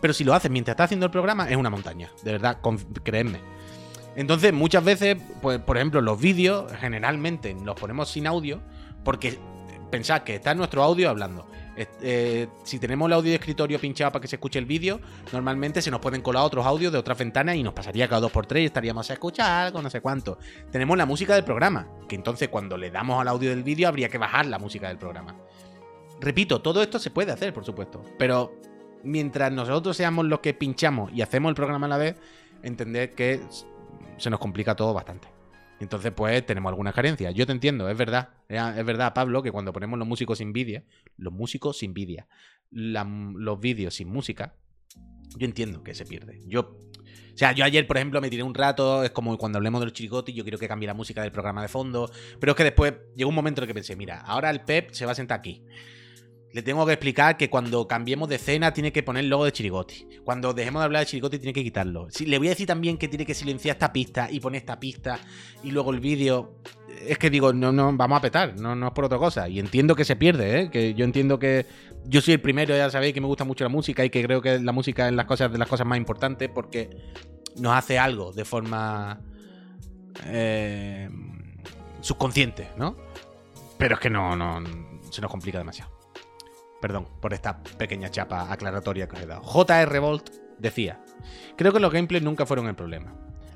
pero si lo haces mientras estás haciendo el programa es una montaña, de verdad, creedme. Entonces, muchas veces, pues, por ejemplo, los vídeos generalmente los ponemos sin audio porque pensad que está nuestro audio hablando. Eh, si tenemos el audio de escritorio pinchado para que se escuche el vídeo, normalmente se nos pueden colar otros audios de otras ventanas y nos pasaría cada dos por tres y estaríamos a escuchar algo, no sé cuánto. Tenemos la música del programa, que entonces cuando le damos al audio del vídeo habría que bajar la música del programa. Repito, todo esto se puede hacer, por supuesto, pero mientras nosotros seamos los que pinchamos y hacemos el programa a la vez, entender que se nos complica todo bastante. Entonces, pues tenemos algunas carencias. Yo te entiendo, es verdad. Es verdad, Pablo, que cuando ponemos los músicos sin vídeo, los músicos sin vídeo, los vídeos sin música, yo entiendo que se pierde. Yo. O sea, yo ayer, por ejemplo, me tiré un rato, es como cuando hablemos de los chiricotes, yo quiero que cambie la música del programa de fondo, pero es que después llegó un momento en el que pensé, mira, ahora el Pep se va a sentar aquí le tengo que explicar que cuando cambiemos de escena tiene que poner el logo de Chirigoti. Cuando dejemos de hablar de Chirigoti tiene que quitarlo. le voy a decir también que tiene que silenciar esta pista y poner esta pista y luego el vídeo. Es que digo, no, no, vamos a petar, no, no es por otra cosa. Y entiendo que se pierde, ¿eh? Que yo entiendo que yo soy el primero, ya sabéis que me gusta mucho la música y que creo que la música es las cosas, de las cosas más importantes porque nos hace algo de forma eh, subconsciente, ¿no? Pero es que no, no, se nos complica demasiado. Perdón por esta pequeña chapa aclaratoria que os he dado. JR Volt decía: Creo que los gameplays nunca fueron el problema.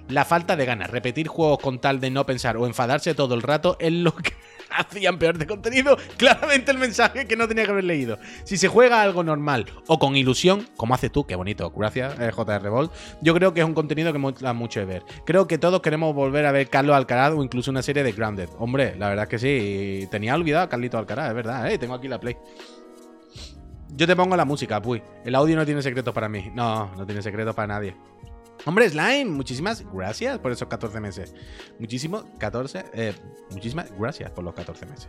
La falta de ganas, repetir juegos con tal de no pensar o enfadarse todo el rato es lo que hacían peor de contenido. Claramente el mensaje que no tenía que haber leído. Si se juega algo normal o con ilusión, como haces tú, qué bonito, gracias eh, JR Volt, yo creo que es un contenido que mola mucho de ver. Creo que todos queremos volver a ver Carlos Alcaraz o incluso una serie de Grounded. Hombre, la verdad es que sí, tenía olvidado a Carlito Alcaraz, es verdad, eh, tengo aquí la play. Yo te pongo la música, puy. El audio no tiene secretos para mí. No, no tiene secretos para nadie. Hombre, Slime, muchísimas gracias por esos 14 meses. Muchísimo, 14, eh, muchísimas gracias por los 14 meses.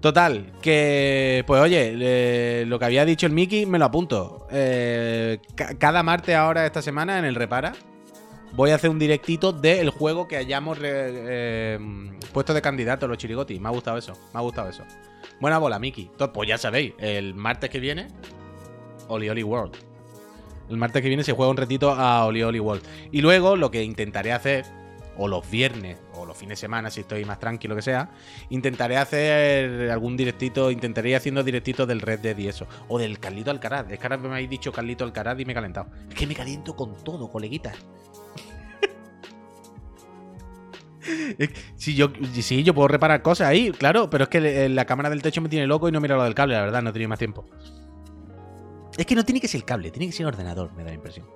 Total, que, pues oye, lo que había dicho el Mickey me lo apunto. Eh, cada martes ahora, esta semana, en el Repara, voy a hacer un directito del juego que hayamos eh, puesto de candidato, los chirigoti. Me ha gustado eso, me ha gustado eso. Buena bola, Miki. Pues ya sabéis, el martes que viene, Oli Oli World. El martes que viene se juega un retito a Oli Oli World. Y luego lo que intentaré hacer, o los viernes, o los fines de semana, si estoy más tranquilo que sea, intentaré hacer algún directito, intentaré ir haciendo directitos del Red Dead y eso. O del Carlito Alcaraz. Es que ahora me habéis dicho Carlito Alcaraz y me he calentado. Es que me caliento con todo, coleguitas. Sí yo, sí, yo puedo reparar cosas ahí, claro, pero es que la cámara del techo me tiene loco y no mira lo del cable, la verdad, no tenido más tiempo. Es que no tiene que ser el cable, tiene que ser el ordenador, me da la impresión.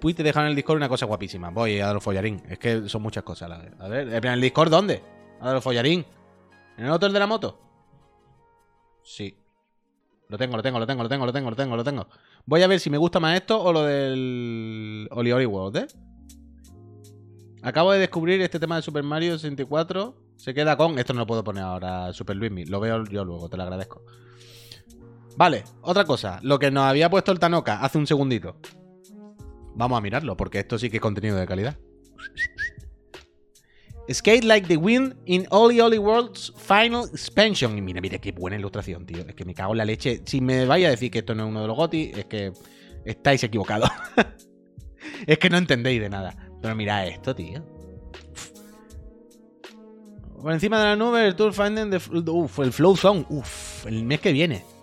Puy te dejan en el Discord una cosa guapísima. Voy a dar follarín. Es que son muchas cosas. A ver, ¿en el Discord dónde? A dar follarín. ¿En el hotel de la moto? Sí. Lo tengo, lo tengo, lo tengo, lo tengo, lo tengo, lo tengo, lo tengo. Voy a ver si me gusta más esto o lo del Oli Oli World, ¿eh? Acabo de descubrir este tema de Super Mario 64. Se queda con. Esto no lo puedo poner ahora, Super Luismi. Lo veo yo luego, te lo agradezco. Vale, otra cosa. Lo que nos había puesto el Tanoka hace un segundito. Vamos a mirarlo, porque esto sí que es contenido de calidad. Skate like the wind in Oli Oli World's final expansion. Y mira, mira, qué buena ilustración, tío. Es que me cago en la leche. Si me vais a decir que esto no es uno de los GOTI, es que estáis equivocados. es que no entendéis de nada. Pero mira esto, tío. Por encima de la nube, el Tour Finding the, uf, el Flow Zone. Uf, el mes que viene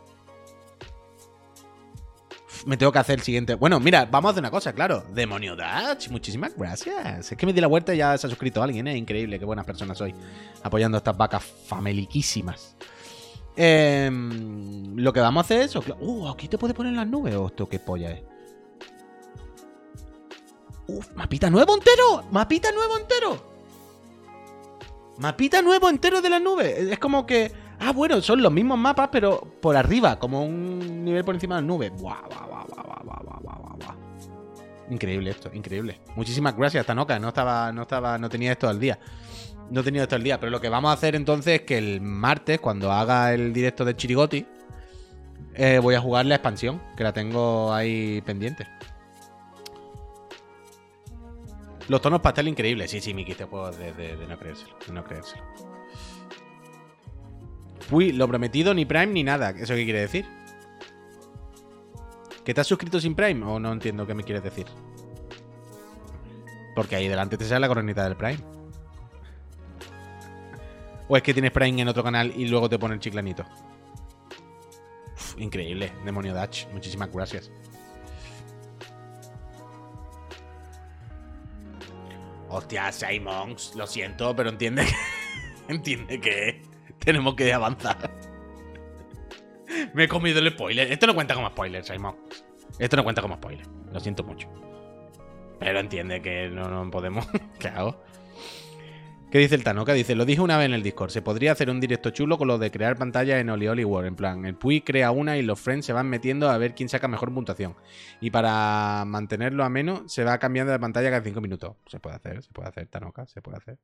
me tengo que hacer el siguiente. Bueno, mira, vamos a hacer una cosa, claro. Demonio Dutch, muchísimas gracias. Es que me di la vuelta y ya se ha suscrito alguien, ¿eh? Increíble, qué buenas personas soy. Apoyando a estas vacas fameliquísimas. Em, lo que vamos a hacer es. Uh, aquí te puede poner las nubes. Oh, esto qué polla es. Uf, mapita nuevo entero. Mapita nuevo entero. Mapita nuevo entero de las nubes. Es como que Ah, bueno, son los mismos mapas, pero por arriba, como un nivel por encima de las nubes. Buah, buah, buah, buah, buah, buah, buah. Increíble esto, increíble. Muchísimas gracias, Tanoka. No estaba, no estaba, no tenía esto al día. No tenido esto el día, pero lo que vamos a hacer entonces es que el martes, cuando haga el directo de Chirigoti, eh, voy a jugar la expansión, que la tengo ahí pendiente. Los tonos pastel increíbles. Sí, sí, Miki, este juego de- de no creérselo. De no creérselo. Uy, lo prometido, ni Prime ni nada. ¿Eso qué quiere decir? ¿Que te has suscrito sin Prime? O no entiendo qué me quieres decir. Porque ahí delante te sale la coronita del Prime. ¿O es que tienes Prime en otro canal y luego te pone el chiclanito? Increíble, demonio Dutch. Muchísimas gracias. Hostia, Simons, lo siento, pero entiende que. entiende que tenemos que avanzar. Me he comido el spoiler. Esto no cuenta como spoiler, Simon. Esto no cuenta como spoiler. Lo siento mucho. Pero entiende que no, no podemos. ¿Qué? ¿Qué dice el Tanoka? Dice, lo dije una vez en el Discord, se podría hacer un directo chulo con lo de crear pantalla en Oli Oli World. En plan, el Puy crea una y los friends se van metiendo a ver quién saca mejor puntuación. Y para mantenerlo ameno, se va cambiando de pantalla cada 5 minutos. Se puede hacer, se puede hacer, Tanoka, se puede hacer.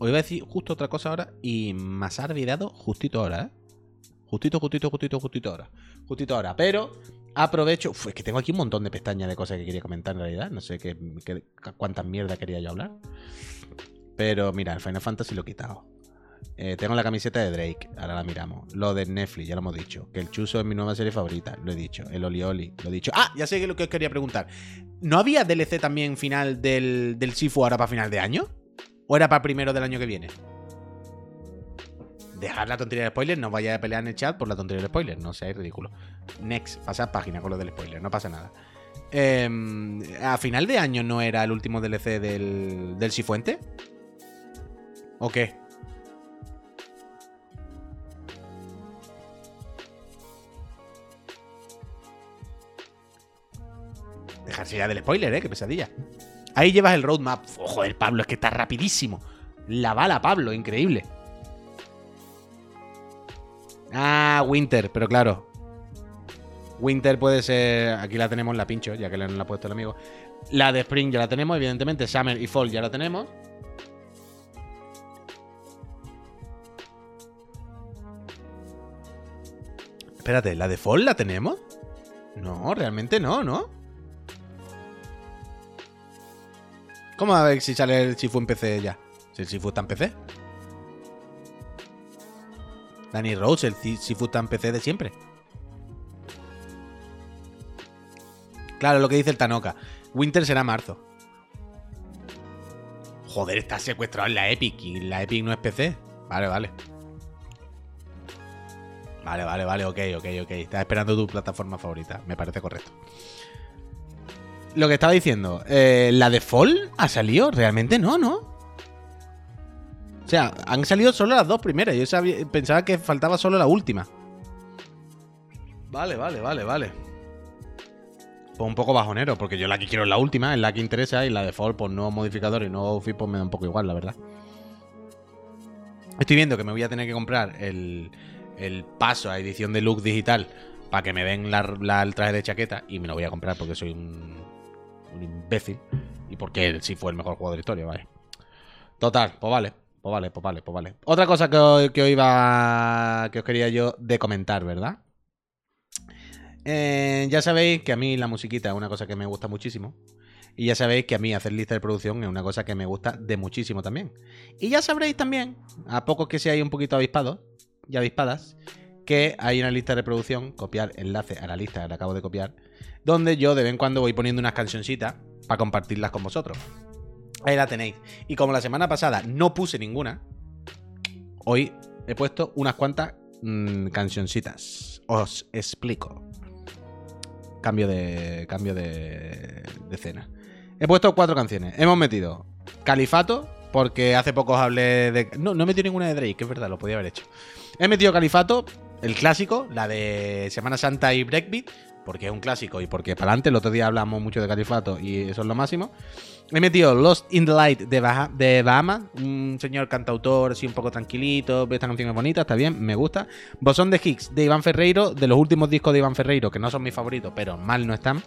Os iba a decir justo otra cosa ahora y me has olvidado justito ahora, ¿eh? Justito, justito, justito, justito ahora. Justito ahora. Pero aprovecho. Uf, es que tengo aquí un montón de pestañas de cosas que quería comentar en realidad. No sé qué, cuántas mierda quería yo hablar. Pero mira, el Final Fantasy lo he quitado. Eh, tengo la camiseta de Drake, ahora la miramos. Lo de Netflix, ya lo hemos dicho. Que el Chuso es mi nueva serie favorita, lo he dicho. El Oli Oli, lo he dicho. Ah, ya sé lo que os quería preguntar. ¿No había DLC también final del, del Sifu ahora para final de año? ¿O era para primero del año que viene? Dejar la tontería de spoiler, no vaya a pelear en el chat por la tontería del spoiler, no seáis ridículo. Next, pasad página con lo del spoiler, no pasa nada. Em, ¿A final de año no era el último DLC del, del Sifuente? ¿O qué? Dejarse ya del spoiler, ¿eh? Qué pesadilla. Ahí llevas el roadmap. Oh, joder, Pablo, es que está rapidísimo. La bala, Pablo, increíble. Ah, Winter, pero claro. Winter puede ser. Aquí la tenemos, la pincho, ya que le la ha puesto el amigo. La de Spring ya la tenemos, evidentemente. Summer y Fall ya la tenemos. Espérate, ¿la de Fall la tenemos? No, realmente no, ¿no? ¿Cómo a ver si sale el Sifu en PC ya? Si el Sifu está en PC. Danny Rose, el Sifu está en PC de siempre. Claro, lo que dice el Tanoka. Winter será marzo. Joder, está secuestrado en la Epic y la Epic no es PC. Vale, vale. Vale, vale, vale, ok, ok, ok. Estás esperando tu plataforma favorita. Me parece correcto. Lo que estaba diciendo, eh, ¿la de Fall ha salido? Realmente no, ¿no? O sea, han salido solo las dos primeras. Yo sabía- pensaba que faltaba solo la última. Vale, vale, vale, vale. Pues un poco bajonero, porque yo la que quiero es la última, es la que interesa, y la de Fall, pues nuevos modificadores y nuevos outfits, pues me da un poco igual, la verdad. Estoy viendo que me voy a tener que comprar el, el paso a edición de look digital para que me den la- la- el traje de chaqueta, y me lo voy a comprar porque soy un, un imbécil, y porque él sí fue el mejor jugador de la historia, vale. Total, pues vale. Pues vale, pues vale, pues vale. Otra cosa que, os- que os iba. que os quería yo de comentar, ¿verdad? Eh, ya sabéis que a mí la musiquita es una cosa que me gusta muchísimo. Y ya sabéis que a mí hacer lista de producción es una cosa que me gusta de muchísimo también. Y ya sabréis también, a pocos que seáis un poquito avispados y avispadas, que hay una lista de reproducción, copiar enlace a la lista que le acabo de copiar, donde yo de vez en cuando voy poniendo unas cancioncitas para compartirlas con vosotros. Ahí la tenéis. Y como la semana pasada no puse ninguna, hoy he puesto unas cuantas mm, cancioncitas. Os explico. Cambio de. Cambio de. de escena. He puesto cuatro canciones. Hemos metido Califato, porque hace poco os hablé de. No, no he metido ninguna de Drake, que es verdad, lo podía haber hecho. He metido Califato, el clásico, la de Semana Santa y Breakbeat, porque es un clásico y porque para adelante, el otro día hablamos mucho de Califato y eso es lo máximo. He metido Lost in the Light de, Baha- de Bahama, un señor cantautor así un poco tranquilito, esta canción es bonita, está bien, me gusta. Bosón de Higgs de Iván Ferreiro, de los últimos discos de Iván Ferreiro, que no son mis favoritos, pero mal no están.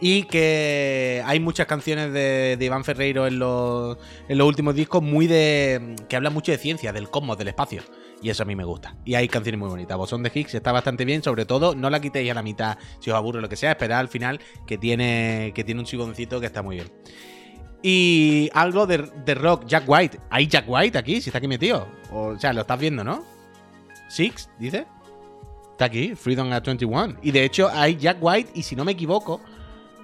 Y que hay muchas canciones de, de Iván Ferreiro en los, en los últimos discos muy de. que hablan mucho de ciencia, del cosmos, del espacio. Y eso a mí me gusta. Y hay canciones muy bonitas. Bosón de Higgs está bastante bien, sobre todo no la quitéis a la mitad si os aburre lo que sea, esperad al final que tiene, que tiene un chiconcito que está muy bien. Y algo de, rock, Jack White. ¿Hay Jack White aquí? Si está aquí metido. O sea, lo estás viendo, ¿no? Six, dice. Está aquí, Freedom at 21. Y de hecho hay Jack White, y si no me equivoco,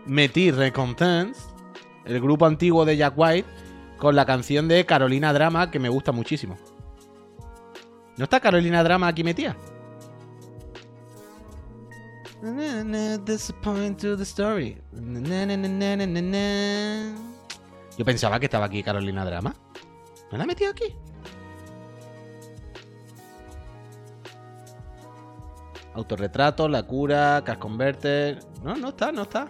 metí Recompense, el grupo antiguo de Jack White, con la canción de Carolina Drama, que me gusta muchísimo. ¿No está Carolina Drama aquí metida? Yo pensaba que estaba aquí Carolina Drama. ¿No la ha metido aquí? Autorretrato, La Cura, Cash Converter. No, no está, no está.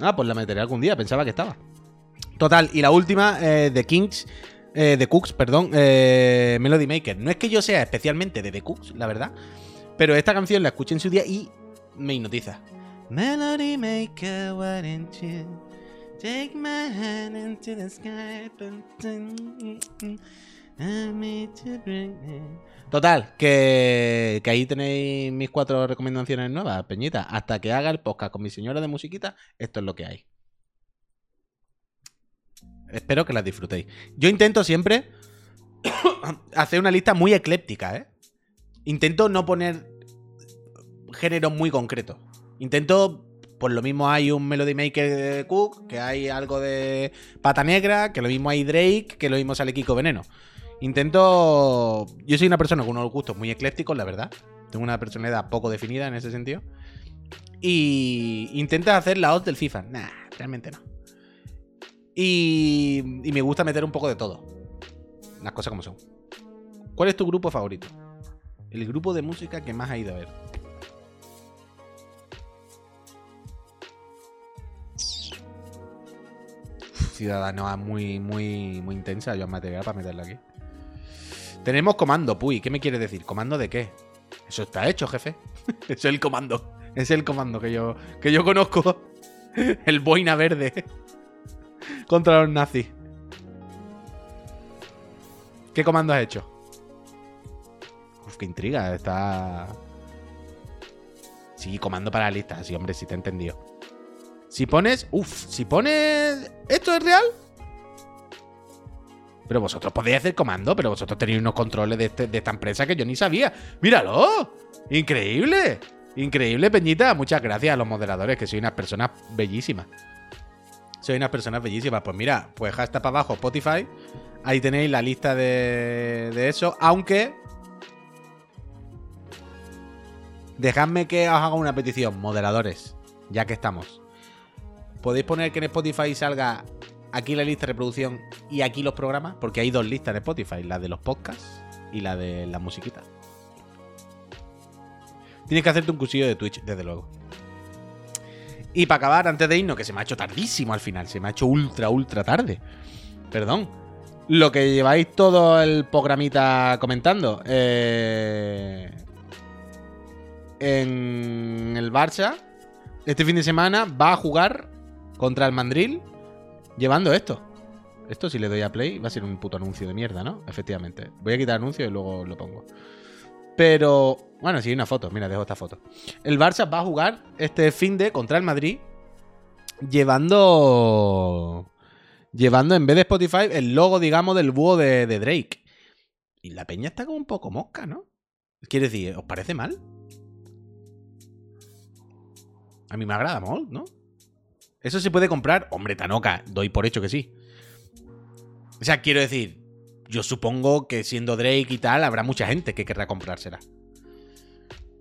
Ah, pues la meteré algún día, pensaba que estaba. Total, y la última, eh, The Kings, eh, The Cooks, perdón, eh, Melody Maker. No es que yo sea especialmente de The Cooks, la verdad, pero esta canción la escuché en su día y me hipnotiza. Melody Maker, why didn't you take my hand into the sky? Total, que, que, ahí tenéis mis cuatro recomendaciones nuevas, Peñita. Hasta que haga el podcast con mi señora de musiquita, esto es lo que hay. Espero que las disfrutéis. Yo intento siempre hacer una lista muy ecléptica, ¿eh? Intento no poner géneros muy concretos. Intento, por lo mismo hay un Melody Maker de Cook, que hay algo de Pata Negra, que lo mismo hay Drake, que lo mismo sale Kiko Veneno. Intento. Yo soy una persona con unos gustos muy eclécticos, la verdad. Tengo una personalidad poco definida en ese sentido. Y intenta hacer la odds del FIFA. Nah, realmente no. Y, me gusta meter un poco de todo. Las cosas como son. ¿Cuál es tu grupo favorito? El grupo de música que más ha ido a ver. Ciudadanoa muy, muy, muy intensa. Yo material para meterla aquí. Tenemos comando, Puy. ¿Qué me quiere decir? ¿Comando de qué? Eso está hecho, jefe. es el comando. Es el comando que yo, que yo conozco. el boina verde. Contra los nazis. ¿Qué comando has hecho? Uf, qué intriga. Está. Sí, comando para la lista. Sí, hombre, sí te he entendido. Si pones. Uf, si pones. ¿Esto es real? Pero vosotros podéis hacer comando, pero vosotros tenéis unos controles de, este, de, esta empresa que yo ni sabía. ¡Míralo! ¡Increíble! Increíble, Peñita. Muchas gracias a los moderadores, que soy unas personas bellísimas. Soy unas personas bellísimas. Pues mira, pues hashtag para abajo Spotify. Ahí tenéis la lista de, de eso. Aunque. Dejadme que os haga una petición, moderadores. Ya que estamos. Podéis poner que en Spotify salga aquí la lista de reproducción y aquí los programas, porque hay dos listas en Spotify, la de los podcasts y la de la musiquita. Tienes que hacerte un cursillo de Twitch, desde luego. Y para acabar, antes de irnos, que se me ha hecho tardísimo al final, se me ha hecho ultra, ultra tarde. Perdón. Lo que lleváis todo el programita comentando. Eh, en el Barça, este fin de semana va a jugar contra el Mandril llevando esto. Esto si le doy a play va a ser un puto anuncio de mierda, ¿no? Efectivamente. Voy a quitar anuncio y luego lo pongo. Pero, bueno, si hay una foto, mira, dejo esta foto. El Barça va a jugar este fin de contra el Madrid llevando... Llevando en vez de Spotify el logo, digamos, del búho de, Drake. Y la peña está como un poco mosca, ¿no? Quiere decir, ¿os parece mal? A mí me agrada molt, ¿no? ¿Eso se puede comprar? Hombre, Tanoka, doy por hecho que sí. O sea, quiero decir, yo supongo que siendo Drake y tal, habrá mucha gente que querrá comprársela.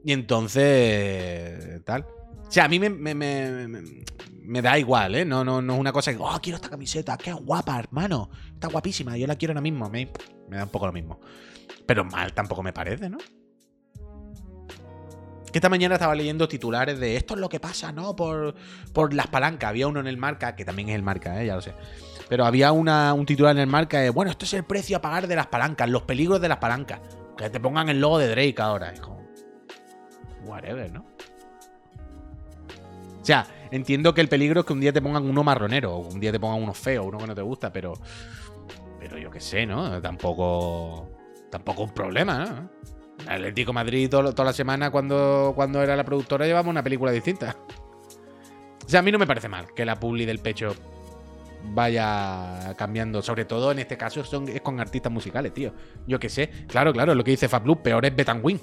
Y entonces, tal. O sea, a mí me, da igual, ¿eh? No, no, no es una cosa que, oh, quiero esta camiseta, qué guapa, hermano. Está guapísima, yo la quiero ahora mismo. Me, me da un poco lo mismo. Pero mal tampoco me parece, ¿no? Que esta mañana estaba leyendo titulares de esto es lo que pasa, ¿no? Por, por las palancas. Había uno en el marca, que también es el marca, ¿eh? ya lo sé. Pero había una, un titular en el marca de, bueno, esto es el precio a pagar de las palancas, los peligros de las palancas. Que te pongan el logo de Drake ahora. Como, whatever, ¿no? O sea, Entiendo que el peligro es que un día te pongan uno marronero, o un día te pongan uno feo, uno que no te gusta, pero. Pero yo qué sé, ¿no? Tampoco. Tampoco un problema, ¿no? Atlético Madrid todo- toda la semana cuando, cuando era la productora llevaba una película distinta. O sea, a mí no me parece mal que la publi del pecho vaya cambiando. Sobre todo en este caso son, es con artistas musicales, tío. Yo qué sé. Claro, claro, lo que dice Fablu, peor es Betanwin.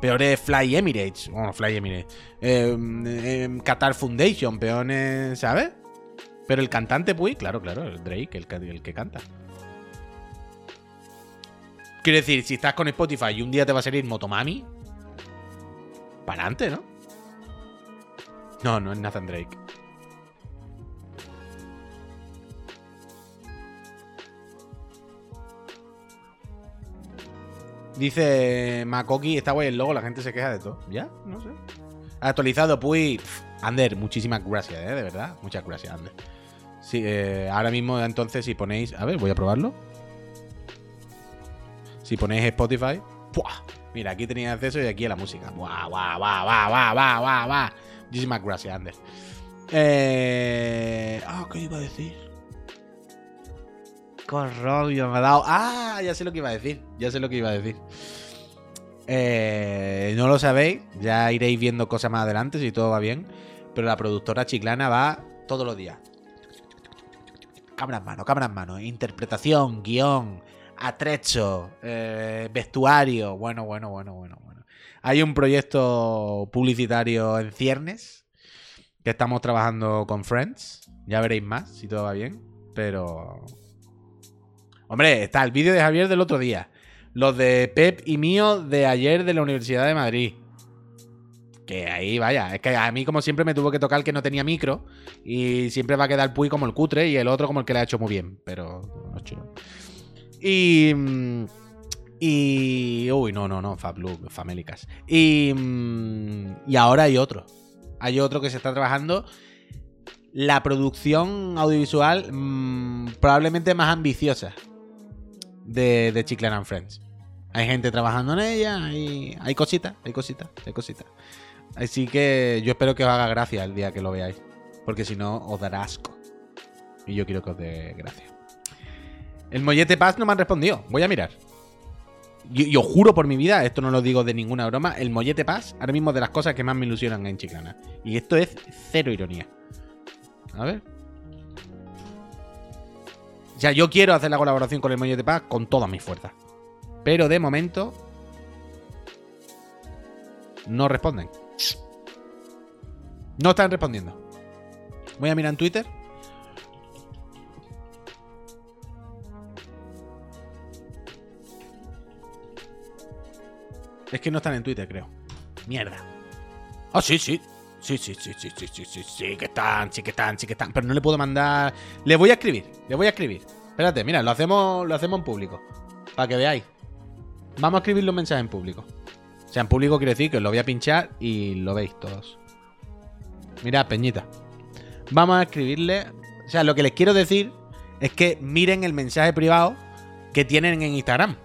Peor es Fly Emirates. Bueno, Fly Emirates. Eh, eh, Qatar Foundation, peor es. ¿Sabes? Pero el cantante, pues, claro, claro, el Drake, el, el que canta. Quiero decir, si estás con Spotify y un día te va a salir Motomami, para adelante, ¿no? No, no es Nathan Drake. Dice Makoki, está guay el logo, la gente se queja de todo. ¿Ya? No sé. Actualizado, pues. Ander, muchísimas gracias, ¿eh? De verdad. Muchas gracias, Ander. Sí, eh, ahora mismo, entonces, si ponéis. A ver, voy a probarlo. Si ponéis Spotify. ¡buah! Mira, aquí tenéis acceso y aquí a la música. ¡Buah, buah, buah, buah, buah, buah, buah, buah! Muchísimas gracias, Ander. Eh... Ah, ¿qué iba a decir? Corrobio me ha dado. Ah, ya sé lo que iba a decir. Ya sé lo que iba a decir. Eh, no lo sabéis. Ya iréis viendo cosas más adelante si todo va bien. Pero la productora chiclana va todos los días. Cámara en mano, cámara en mano. Interpretación, guion, atrecho, eh, vestuario. Bueno, bueno, bueno, bueno, bueno. Hay un proyecto publicitario en ciernes que estamos trabajando con Friends. Ya veréis más si todo va bien. Pero Hombre, está el vídeo de Javier del otro día. Los de Pep y mío de ayer de la Universidad de Madrid. Que ahí, vaya, es que a mí como siempre me tuvo que tocar el que no tenía micro y siempre va a quedar Puy como el cutre y el otro como el que le ha hecho muy bien, pero no es chido. Y... Y... Uy, no, no, no, Fablu, famélicas. Y... Y ahora hay otro. Hay otro que se está trabajando la producción audiovisual mm, probablemente más ambiciosa de, de Chiclana and Friends. Hay gente trabajando en ella, hay, hay cositas, hay cositas, hay cositas. Así que yo espero que os haga gracia el día que lo veáis. Porque si no, os dará asco. Y yo quiero que os dé gracia. El mollete Paz no me han respondido. Voy a mirar. Yo, yo juro por mi vida, esto no lo digo de ninguna broma, el mollete Paz ahora mismo es de las cosas que más me ilusionan en Chiclana. Y esto es cero ironía. A ver. Yo quiero hacer la colaboración con el Mollete Paz con todas mis fuerzas. Pero de momento. No responden. No están respondiendo. Voy a mirar en Twitter. Es que no están en Twitter, creo. Mierda. Ah, sí, sí. Sí, sí, sí, sí, sí, sí, sí, sí, que están, sí que están, sí que están. Pero no le puedo mandar. Le voy a escribir, le voy a escribir. Espérate, mira, lo hacemos, lo hacemos en público. Para que veáis. Vamos a escribir los mensajes en público. O sea, en público quiere decir que os lo voy a pinchar y lo veis todos. Mira, Peñita. Vamos a escribirle. O sea, lo que les quiero decir es que miren el mensaje privado que tienen en Instagram.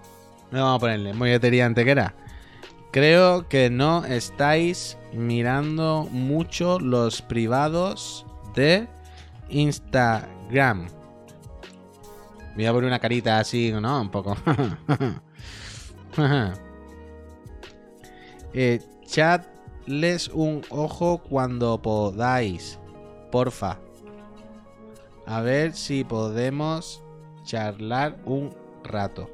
No vamos a ponerle molletería antequera. Creo que no estáis mirando mucho los privados de Instagram. Voy a poner una carita así, ¿no? Un poco. Echadles un ojo cuando podáis. Porfa. A ver si podemos charlar un rato.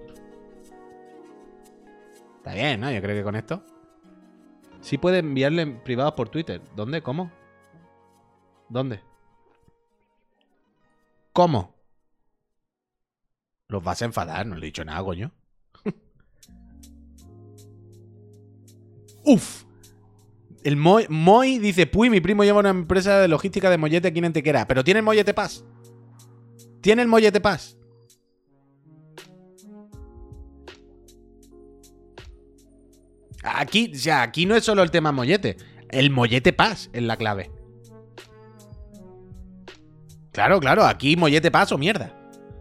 Está bien, ¿no? Yo creo que con esto. Sí puede enviarle en privados por Twitter. ¿Dónde? ¿Cómo? ¿Dónde? ¿Cómo? Los vas a enfadar, no le he dicho nada, coño. Uf. El Moy, Moy dice, Puy, mi primo lleva una empresa de logística de mollete aquí en Antequera. Pero tiene el mollete Pass. Tiene el mollete Pass. Aquí, o sea, aquí no es solo el tema mollete. El mollete Pass es la clave. Claro, claro, aquí mollete Pass o mierda.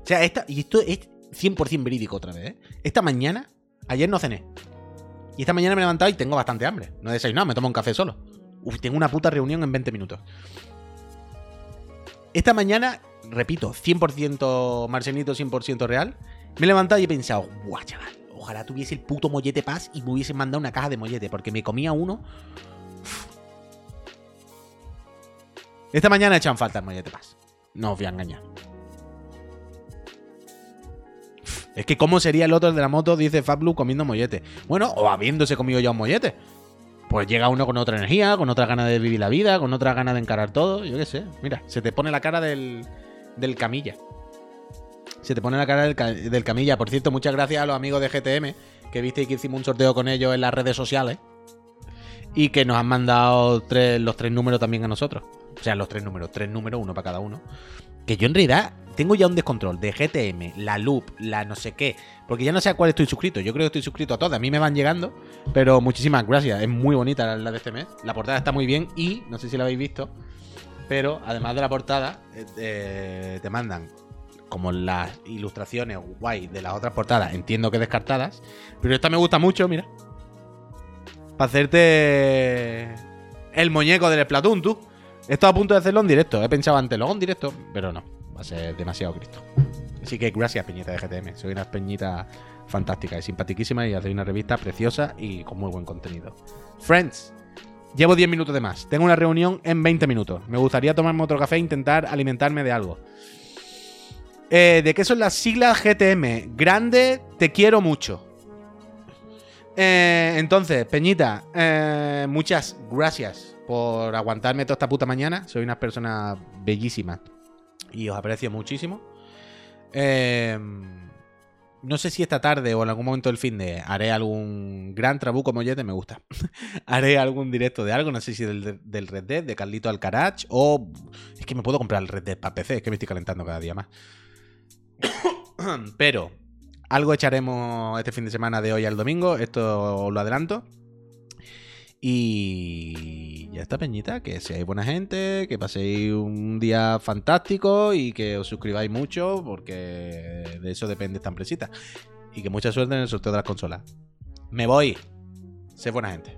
O sea, esta, y esto es 100% verídico otra vez, ¿eh? Esta mañana, ayer no cené. Y esta mañana me he levantado y tengo bastante hambre. No he desayunado, me tomo un café solo. Uf, tengo una puta reunión en 20 minutos. Esta mañana, repito, 100% Marcelito, 100% real. Me he levantado y he pensado, guau, chaval, ojalá tuviese el puto mollete paz y me hubiesen mandado una caja de mollete, porque me comía uno. Esta mañana echan falta el mollete paz. No os voy a engañar. Es que, ¿cómo sería el otro de la moto? Dice Fablu comiendo mollete. Bueno, o habiéndose comido ya un mollete. Pues llega uno con otra energía, con otra ganas de vivir la vida, con otra ganas de encarar todo. Yo qué sé. Mira, se te pone la cara del, del camilla. Se te pone la cara del, ca- del camilla. Por cierto, muchas gracias a los amigos de GTM, que viste que hicimos un sorteo con ellos en las redes sociales. Y que nos han mandado los tres números también a nosotros. O sea, los tres números, tres números, uno para cada uno. Que yo en realidad tengo ya un descontrol de GTM, la Loop, la no sé qué. Porque ya no sé a cuál estoy suscrito. Yo creo que estoy suscrito a todas. A mí me van llegando. Pero muchísimas gracias. Es muy bonita la, la de este mes. La portada está muy bien. Y no sé si la habéis visto. Pero además de la portada, eh, eh, te mandan como las ilustraciones guay de las otras portadas. Entiendo que descartadas. Pero esta me gusta mucho, mira. Para hacerte el muñeco del Splatoon, tú. He estado a punto de hacerlo en directo. He pensado antes, luego en directo. Pero no. Va a ser demasiado Cristo. Así que gracias, Peñita de GTM. Soy una peñita fantástica y simpaticísima y hacéis una revista preciosa y con muy buen contenido. Friends, llevo 10 minutos de más. Tengo una reunión en 20 minutos. Me gustaría tomarme otro café e intentar alimentarme de algo. Eh, ¿De qué son las siglas GTM? Grande, te quiero mucho. Eh, entonces, Peñita, eh, muchas gracias por aguantarme toda esta puta mañana. Soy una persona bellísima y os aprecio muchísimo. No sé si esta tarde o en algún momento del fin de haré algún gran trabuco mollete, me gusta. haré algún directo de algo, no sé si del, del Red Dead, de Carlito Alcaraz, o es que me puedo comprar el Red Dead para PC, es que me estoy calentando cada día más. Pero algo echaremos este fin de semana de hoy al domingo, esto lo adelanto. Y ya está, Peñita, que seáis buena gente, que paséis un día fantástico y que os suscribáis mucho, porque de eso depende esta empresita. Y que mucha suerte en el sorteo de las consolas. Me voy. Sé buena gente.